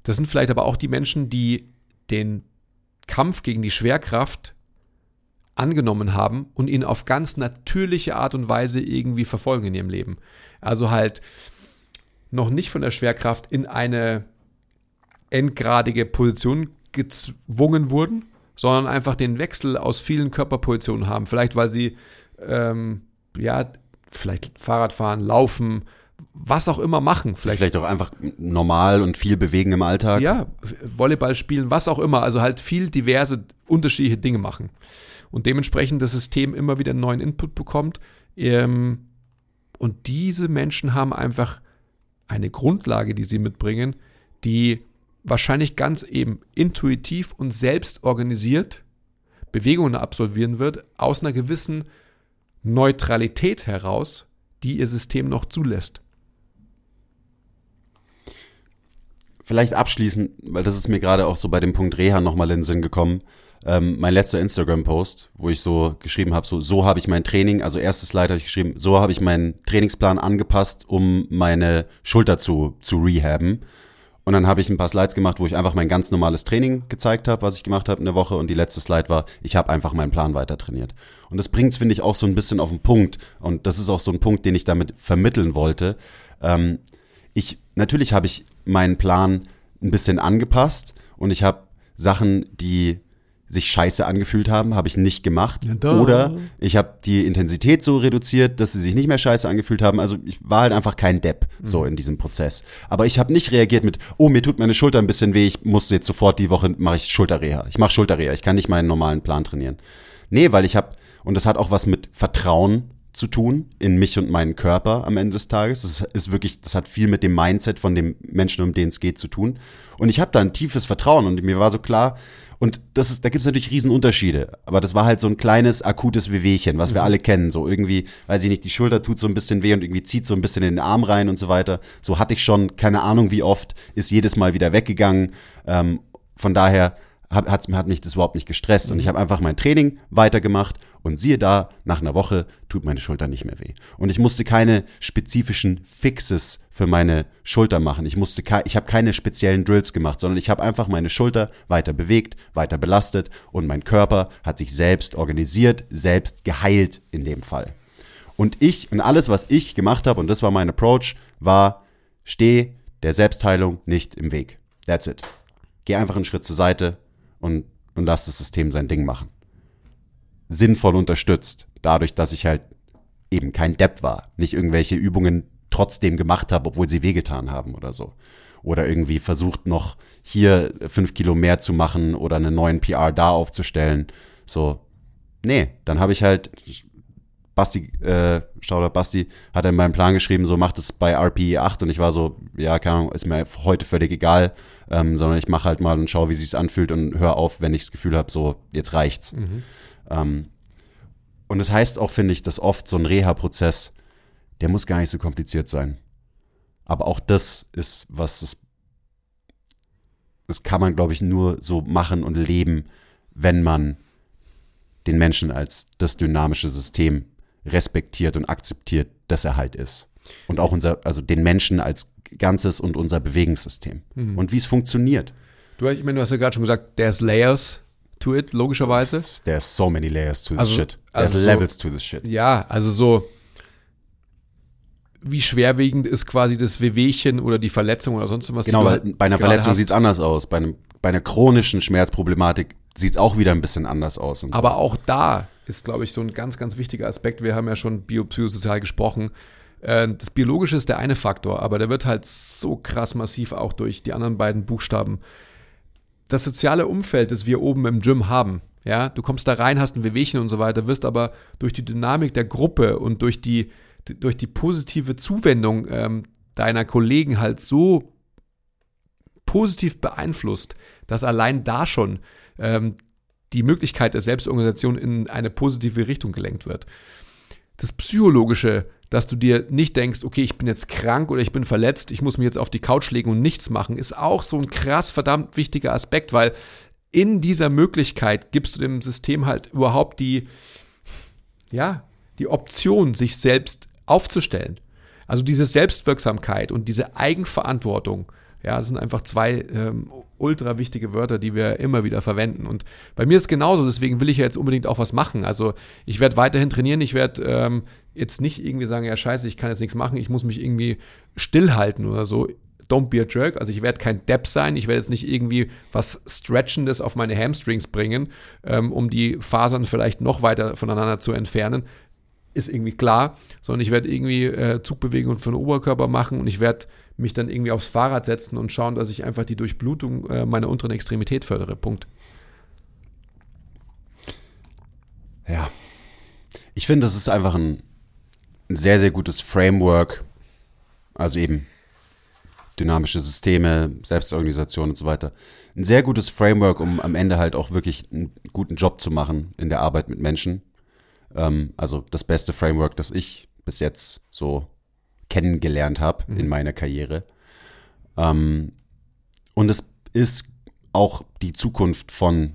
Das sind vielleicht aber auch die Menschen, die den Kampf gegen die Schwerkraft angenommen haben und ihn auf ganz natürliche Art und Weise irgendwie verfolgen in ihrem Leben. Also halt noch nicht von der Schwerkraft in eine endgradige Position gezwungen wurden, sondern einfach den Wechsel aus vielen Körperpositionen haben. Vielleicht weil sie ähm, ja vielleicht Fahrrad fahren, laufen, was auch immer machen. Vielleicht, Vielleicht auch einfach normal und viel bewegen im Alltag. ja, Volleyball spielen, was auch immer. Also halt viel diverse, unterschiedliche Dinge machen. Und dementsprechend das System immer wieder einen neuen Input bekommt. Ähm, und diese Menschen haben einfach eine Grundlage, die sie mitbringen, die wahrscheinlich ganz eben intuitiv und selbst organisiert Bewegungen absolvieren wird, aus einer gewissen Neutralität heraus, die ihr System noch zulässt. Vielleicht abschließend, weil das ist mir gerade auch so bei dem Punkt Reha nochmal in den Sinn gekommen. ähm, mein letzter Instagram-Post, wo ich so geschrieben habe, so, so habe ich mein Training, also erstes Slide habe ich geschrieben, so habe ich meinen Trainingsplan angepasst, um meine Schulter zu, zu rehaben. Und dann habe ich ein paar Slides gemacht, wo ich einfach mein ganz normales Training gezeigt habe, was ich gemacht habe in der Woche. Und die letzte Slide war, ich habe einfach meinen Plan weiter trainiert. Und das bringt's finde ich, auch so ein bisschen auf den Punkt. Und das ist auch so ein Punkt, den ich damit vermitteln wollte. Ähm, ich, natürlich habe ich meinen Plan ein bisschen angepasst und ich habe Sachen, die sich scheiße angefühlt haben, habe ich nicht gemacht. da. Oder ich habe die Intensität so reduziert, dass sie sich nicht mehr scheiße angefühlt haben. Also ich war halt einfach kein Depp so in diesem Prozess. Aber ich habe nicht reagiert mit, oh, mir tut meine Schulter ein bisschen weh, ich muss jetzt sofort die Woche mache ich Schulterreha. Ich mache Schulterreha, ich kann nicht meinen normalen Plan trainieren. Nee, weil ich habe und das hat auch was mit Vertrauen zu tun in mich und meinen Körper am Ende des Tages. Das ist wirklich, das hat viel mit dem Mindset von dem Menschen, um den es geht, zu tun. Und ich habe da ein tiefes Vertrauen und mir war so klar, und das ist, da gibt es natürlich Riesenunterschiede. Aber das war halt so ein kleines, akutes Wehwehchen, was wir alle kennen. So irgendwie, weiß ich nicht, die Schulter tut so ein bisschen weh und irgendwie zieht so ein bisschen in den Arm rein und so weiter. So hatte ich schon, keine Ahnung wie oft, ist jedes Mal wieder weggegangen. Ähm, von daher hat, hat's, hat mich das überhaupt nicht gestresst. Und ich habe einfach mein Training weitergemacht und siehe da, nach einer Woche tut meine Schulter nicht mehr weh. Und ich musste keine spezifischen Fixes für meine Schulter machen. Ich musste ich habe keine speziellen Drills gemacht, sondern ich habe einfach meine Schulter weiter bewegt, weiter belastet und mein Körper hat sich selbst organisiert, selbst geheilt in dem Fall. Und ich und alles, was ich gemacht habe, und das war mein Approach, war, steh der Selbstheilung nicht im Weg. That's it. Geh einfach einen Schritt zur Seite und, und lass das System sein Ding machen. Sinnvoll unterstützt, dadurch, dass ich halt eben kein Depp war, nicht irgendwelche Übungen trotzdem gemacht habe, obwohl sie wehgetan haben oder so. Oder irgendwie versucht noch hier fünf Kilo mehr zu machen oder einen neuen PR da aufzustellen. So, nee, dann habe ich halt Basti, äh, Shoutout Basti, hat in meinem Plan geschrieben, so macht es bei RPE 8 und ich war so, ja, keine Ahnung, ist mir heute völlig egal, ähm, sondern ich mache halt mal und schaue, wie sich's anfühlt und hör auf, wenn ich das Gefühl habe, so, jetzt reicht's. Ähm, und das heißt auch, finde ich, dass oft so ein Reha-Prozess, der muss gar nicht so kompliziert sein. Aber auch das ist, was das, das kann man, glaube ich, nur so machen und leben, wenn man den Menschen als das dynamische System respektiert und akzeptiert, dass er halt ist. Und auch unser, also den Menschen als Ganzes und unser Bewegungssystem. Und wie es funktioniert. Du, ich meine, du hast ja gerade schon gesagt, there's layers to it, logischerweise. There's so many layers to this Also- shit. There's also so- levels to this shit. Ja, also so, wie schwerwiegend ist quasi das Wehwehchen oder die Verletzung oder sonst was? Genau, du halt bei einer Verletzung hast. sieht's anders aus. Bei, einem, bei einer chronischen Schmerzproblematik sieht's auch wieder ein bisschen anders aus. Und so. Aber auch da ist, glaube ich, so ein ganz, ganz wichtiger Aspekt. Wir haben ja schon biopsychosozial gesprochen. Äh, Das Biologische ist der eine Faktor, aber der wird halt so krass massiv auch durch die anderen beiden Buchstaben. Das soziale Umfeld, das wir oben im Gym haben, ja, du kommst da rein, hast ein Wehwehchen und so weiter, wirst aber durch die Dynamik der Gruppe und durch die, durch die positive Zuwendung ähm, deiner Kollegen halt so positiv beeinflusst, dass allein da schon ähm, die Möglichkeit der Selbstorganisation in eine positive Richtung gelenkt wird. Das Psychologische, dass du dir nicht denkst, okay, ich bin jetzt krank oder ich bin verletzt, ich muss mich jetzt auf die Couch legen und nichts machen, ist auch so ein krass verdammt wichtiger Aspekt, weil in dieser Möglichkeit gibst du dem System halt überhaupt die, ja, die Option, sich selbst aufzustellen. Also diese Selbstwirksamkeit und diese Eigenverantwortung, ja, das sind einfach zwei ähm, ultra wichtige Wörter, die wir immer wieder verwenden. Und bei mir ist es genauso, deswegen will ich ja jetzt unbedingt auch was machen. Also ich werde weiterhin trainieren, ich werde ähm, jetzt nicht irgendwie sagen, ja scheiße, ich kann jetzt nichts machen, ich muss mich irgendwie stillhalten oder so. Don't be a jerk. Also ich werde kein Depp sein, ich werde jetzt nicht irgendwie was Stretchendes auf meine Hamstrings bringen, ähm, um die Fasern vielleicht noch weiter voneinander zu entfernen ist irgendwie klar, sondern ich werde irgendwie äh, Zugbewegungen für den Oberkörper machen und ich werde mich dann irgendwie aufs Fahrrad setzen und schauen, dass ich einfach die Durchblutung äh, meiner unteren Extremität fördere. Punkt. Ja. Ich finde, das ist einfach ein, ein sehr, sehr gutes Framework. Also eben dynamische Systeme, Selbstorganisation und so weiter. Ein sehr gutes Framework, um am Ende halt auch wirklich einen guten Job zu machen in der Arbeit mit Menschen. Ähm, also das beste Framework, das ich bis jetzt so kennengelernt habe in meiner Karriere. Ähm, und es ist auch die Zukunft von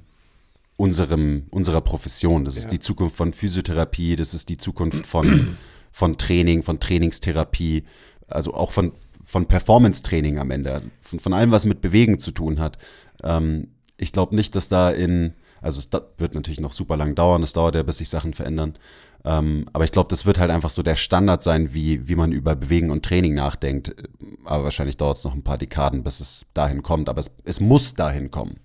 unserem, unserer Profession. Das Ja. ist die Zukunft von Physiotherapie, das ist die Zukunft von, (clears throat) von Training, von Trainingstherapie, also auch von, von Performance-Training am Ende, von, von allem, was mit Bewegen zu tun hat. Ähm, ich glaube nicht, dass da in, also es wird natürlich noch super lang dauern, es dauert ja, bis sich Sachen verändern. Ähm, aber ich glaube, das wird halt einfach so der Standard sein, wie, wie man über Bewegen und Training nachdenkt. Aber wahrscheinlich dauert es noch ein paar Dekaden, bis es dahin kommt. Aber es, es muss dahin kommen.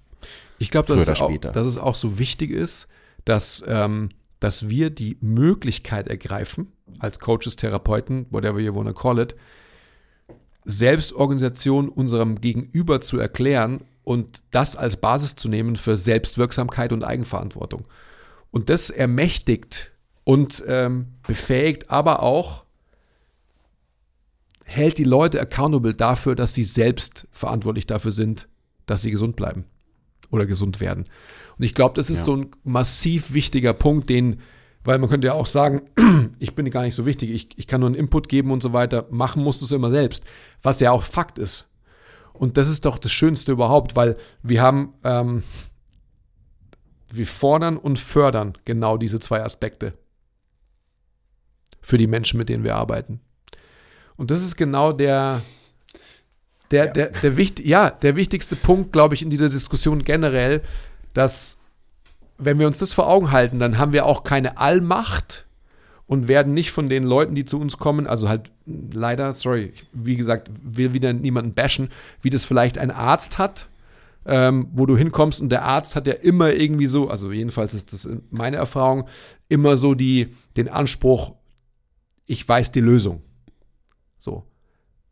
Ich glaube, dass, auch- dass es auch so wichtig ist, dass, ähm, dass wir die Möglichkeit ergreifen, als Coaches, Therapeuten, whatever you wanna call it, Selbstorganisation unserem Gegenüber zu erklären und das als Basis zu nehmen für Selbstwirksamkeit und Eigenverantwortung. Und das ermächtigt und ähm, befähigt, aber auch hält die Leute accountable dafür, dass sie selbst verantwortlich dafür sind, dass sie gesund bleiben oder gesund werden. Und ich glaube, das ist Ja. so ein massiv wichtiger Punkt, den, weil man könnte ja auch sagen, (clears throat) ich bin gar nicht so wichtig, ich, ich kann nur einen Input geben und so weiter, machen musst du es immer selbst, was ja auch Fakt ist. Und das ist doch das Schönste überhaupt, weil wir haben, ähm, wir fordern und fördern genau diese zwei Aspekte für die Menschen, mit denen wir arbeiten. Und das ist genau der, der, der, der, wicht, ja, der wichtigste Punkt, glaube ich, in dieser Diskussion generell, dass wenn wir uns das vor Augen halten, dann haben wir auch keine Allmacht und werden nicht von den Leuten, die zu uns kommen, also halt leider, sorry, wie gesagt, will wieder niemanden bashen, wie das vielleicht ein Arzt hat, ähm, wo du hinkommst und der Arzt hat ja immer irgendwie so, also jedenfalls ist das meine Erfahrung, immer so die, den Anspruch, ich weiß die Lösung. So.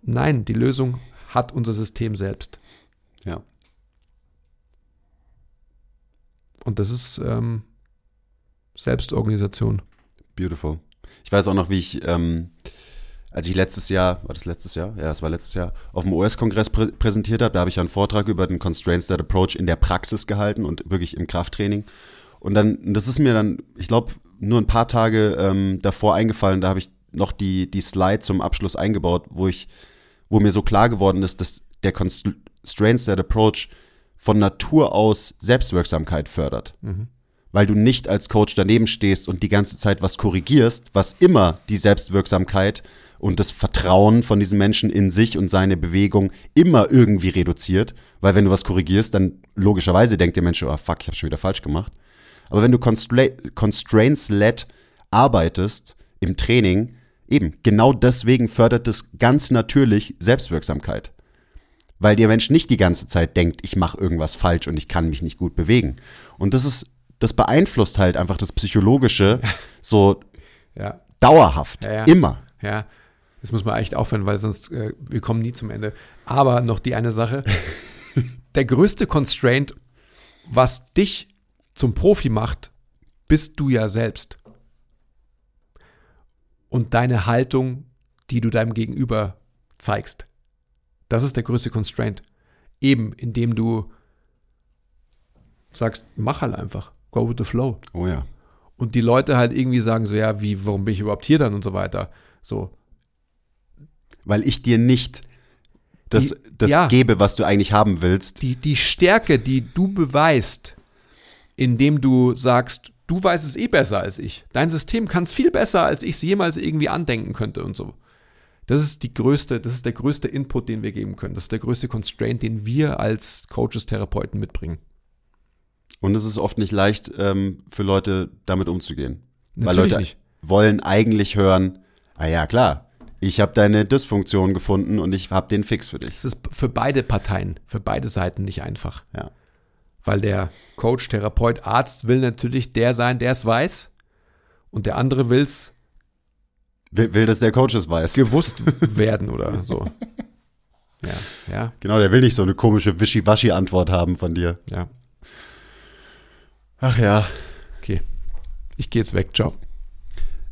Nein, die Lösung hat unser System selbst. Ja. Und das ist ähm, Selbstorganisation. Beautiful. Ich weiß auch noch, wie ich, ähm, als ich letztes Jahr, war das letztes Jahr? Ja, es war letztes Jahr, auf dem US-Kongress prä präsentiert habe, da habe ich einen Vortrag über den Constraint State Approach in der Praxis gehalten und wirklich im Krafttraining. Und dann, das ist mir dann, ich glaube, nur ein paar Tage ähm, davor eingefallen, da habe ich noch die, die Slide zum Abschluss eingebaut, wo ich, wo mir so klar geworden ist, dass der Constraint State Approach von Natur aus Selbstwirksamkeit fördert. Weil du nicht als Coach daneben stehst und die ganze Zeit was korrigierst, was immer die Selbstwirksamkeit und das Vertrauen von diesem Menschen in sich und seine Bewegung immer irgendwie reduziert, weil wenn du was korrigierst, dann logischerweise denkt der Mensch, oh fuck, ich habe schon wieder falsch gemacht. Aber wenn du constra constraints-led arbeitest im Training, eben genau deswegen fördert es ganz natürlich Selbstwirksamkeit. Weil der Mensch nicht die ganze Zeit denkt, ich mache irgendwas falsch und ich kann mich nicht gut bewegen. Und das ist, das beeinflusst halt einfach das Psychologische (laughs) so Ja, dauerhaft. Ja, ja. Immer. ja. Das muss man echt aufhören, weil sonst äh, wir kommen nie zum Ende. Aber noch die eine Sache. (laughs) Der größte Constraint, was dich zum Profi macht, bist du ja selbst. Und deine Haltung, die du deinem Gegenüber zeigst. Das ist der größte Constraint. Eben, indem du sagst, mach halt einfach. Go with the flow. Oh ja. Und die Leute halt irgendwie sagen so, ja, wie, warum bin ich überhaupt hier dann und so weiter. So, Weil ich dir nicht das, Die- das ja. gebe, was du eigentlich haben willst. die, die Stärke, die du beweist, indem du sagst, du weißt es eh besser als ich. Dein System kann es viel besser, als ich es jemals irgendwie andenken könnte und so. Das ist die größte, das ist der größte Input, den wir geben können. Das ist der größte Constraint, den wir als Coaches, Therapeuten mitbringen. Und es ist oft nicht leicht für Leute damit umzugehen. Weil Natürlich Leute nicht. wollen eigentlich hören, ah ja, klar, ich habe deine Dysfunktion gefunden und ich habe den Fix für dich. Es ist für beide Parteien, für beide Seiten nicht einfach. Ja. Weil der Coach, Therapeut, Arzt will natürlich der sein, der es weiß. Und der andere will es Will, will, dass der Coach es weiß. gewusst (laughs) werden oder so. Ja, ja, Genau, der will nicht so eine komische Wischiwaschi-Antwort haben von dir. ja. Ach ja. Okay. Ich gehe jetzt weg. Ciao.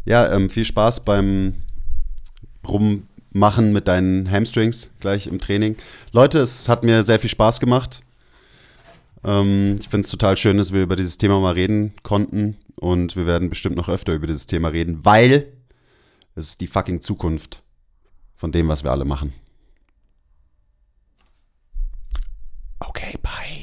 Ja, ähm, viel Spaß beim Rummachen mit deinen Hamstrings gleich im Training. Leute, es hat mir sehr viel Spaß gemacht. Ähm, ich finde es total schön, dass wir über dieses Thema mal reden konnten. Und wir werden bestimmt noch öfter über dieses Thema reden, weil es ist die fucking Zukunft von dem, was wir alle machen. Okay, bye.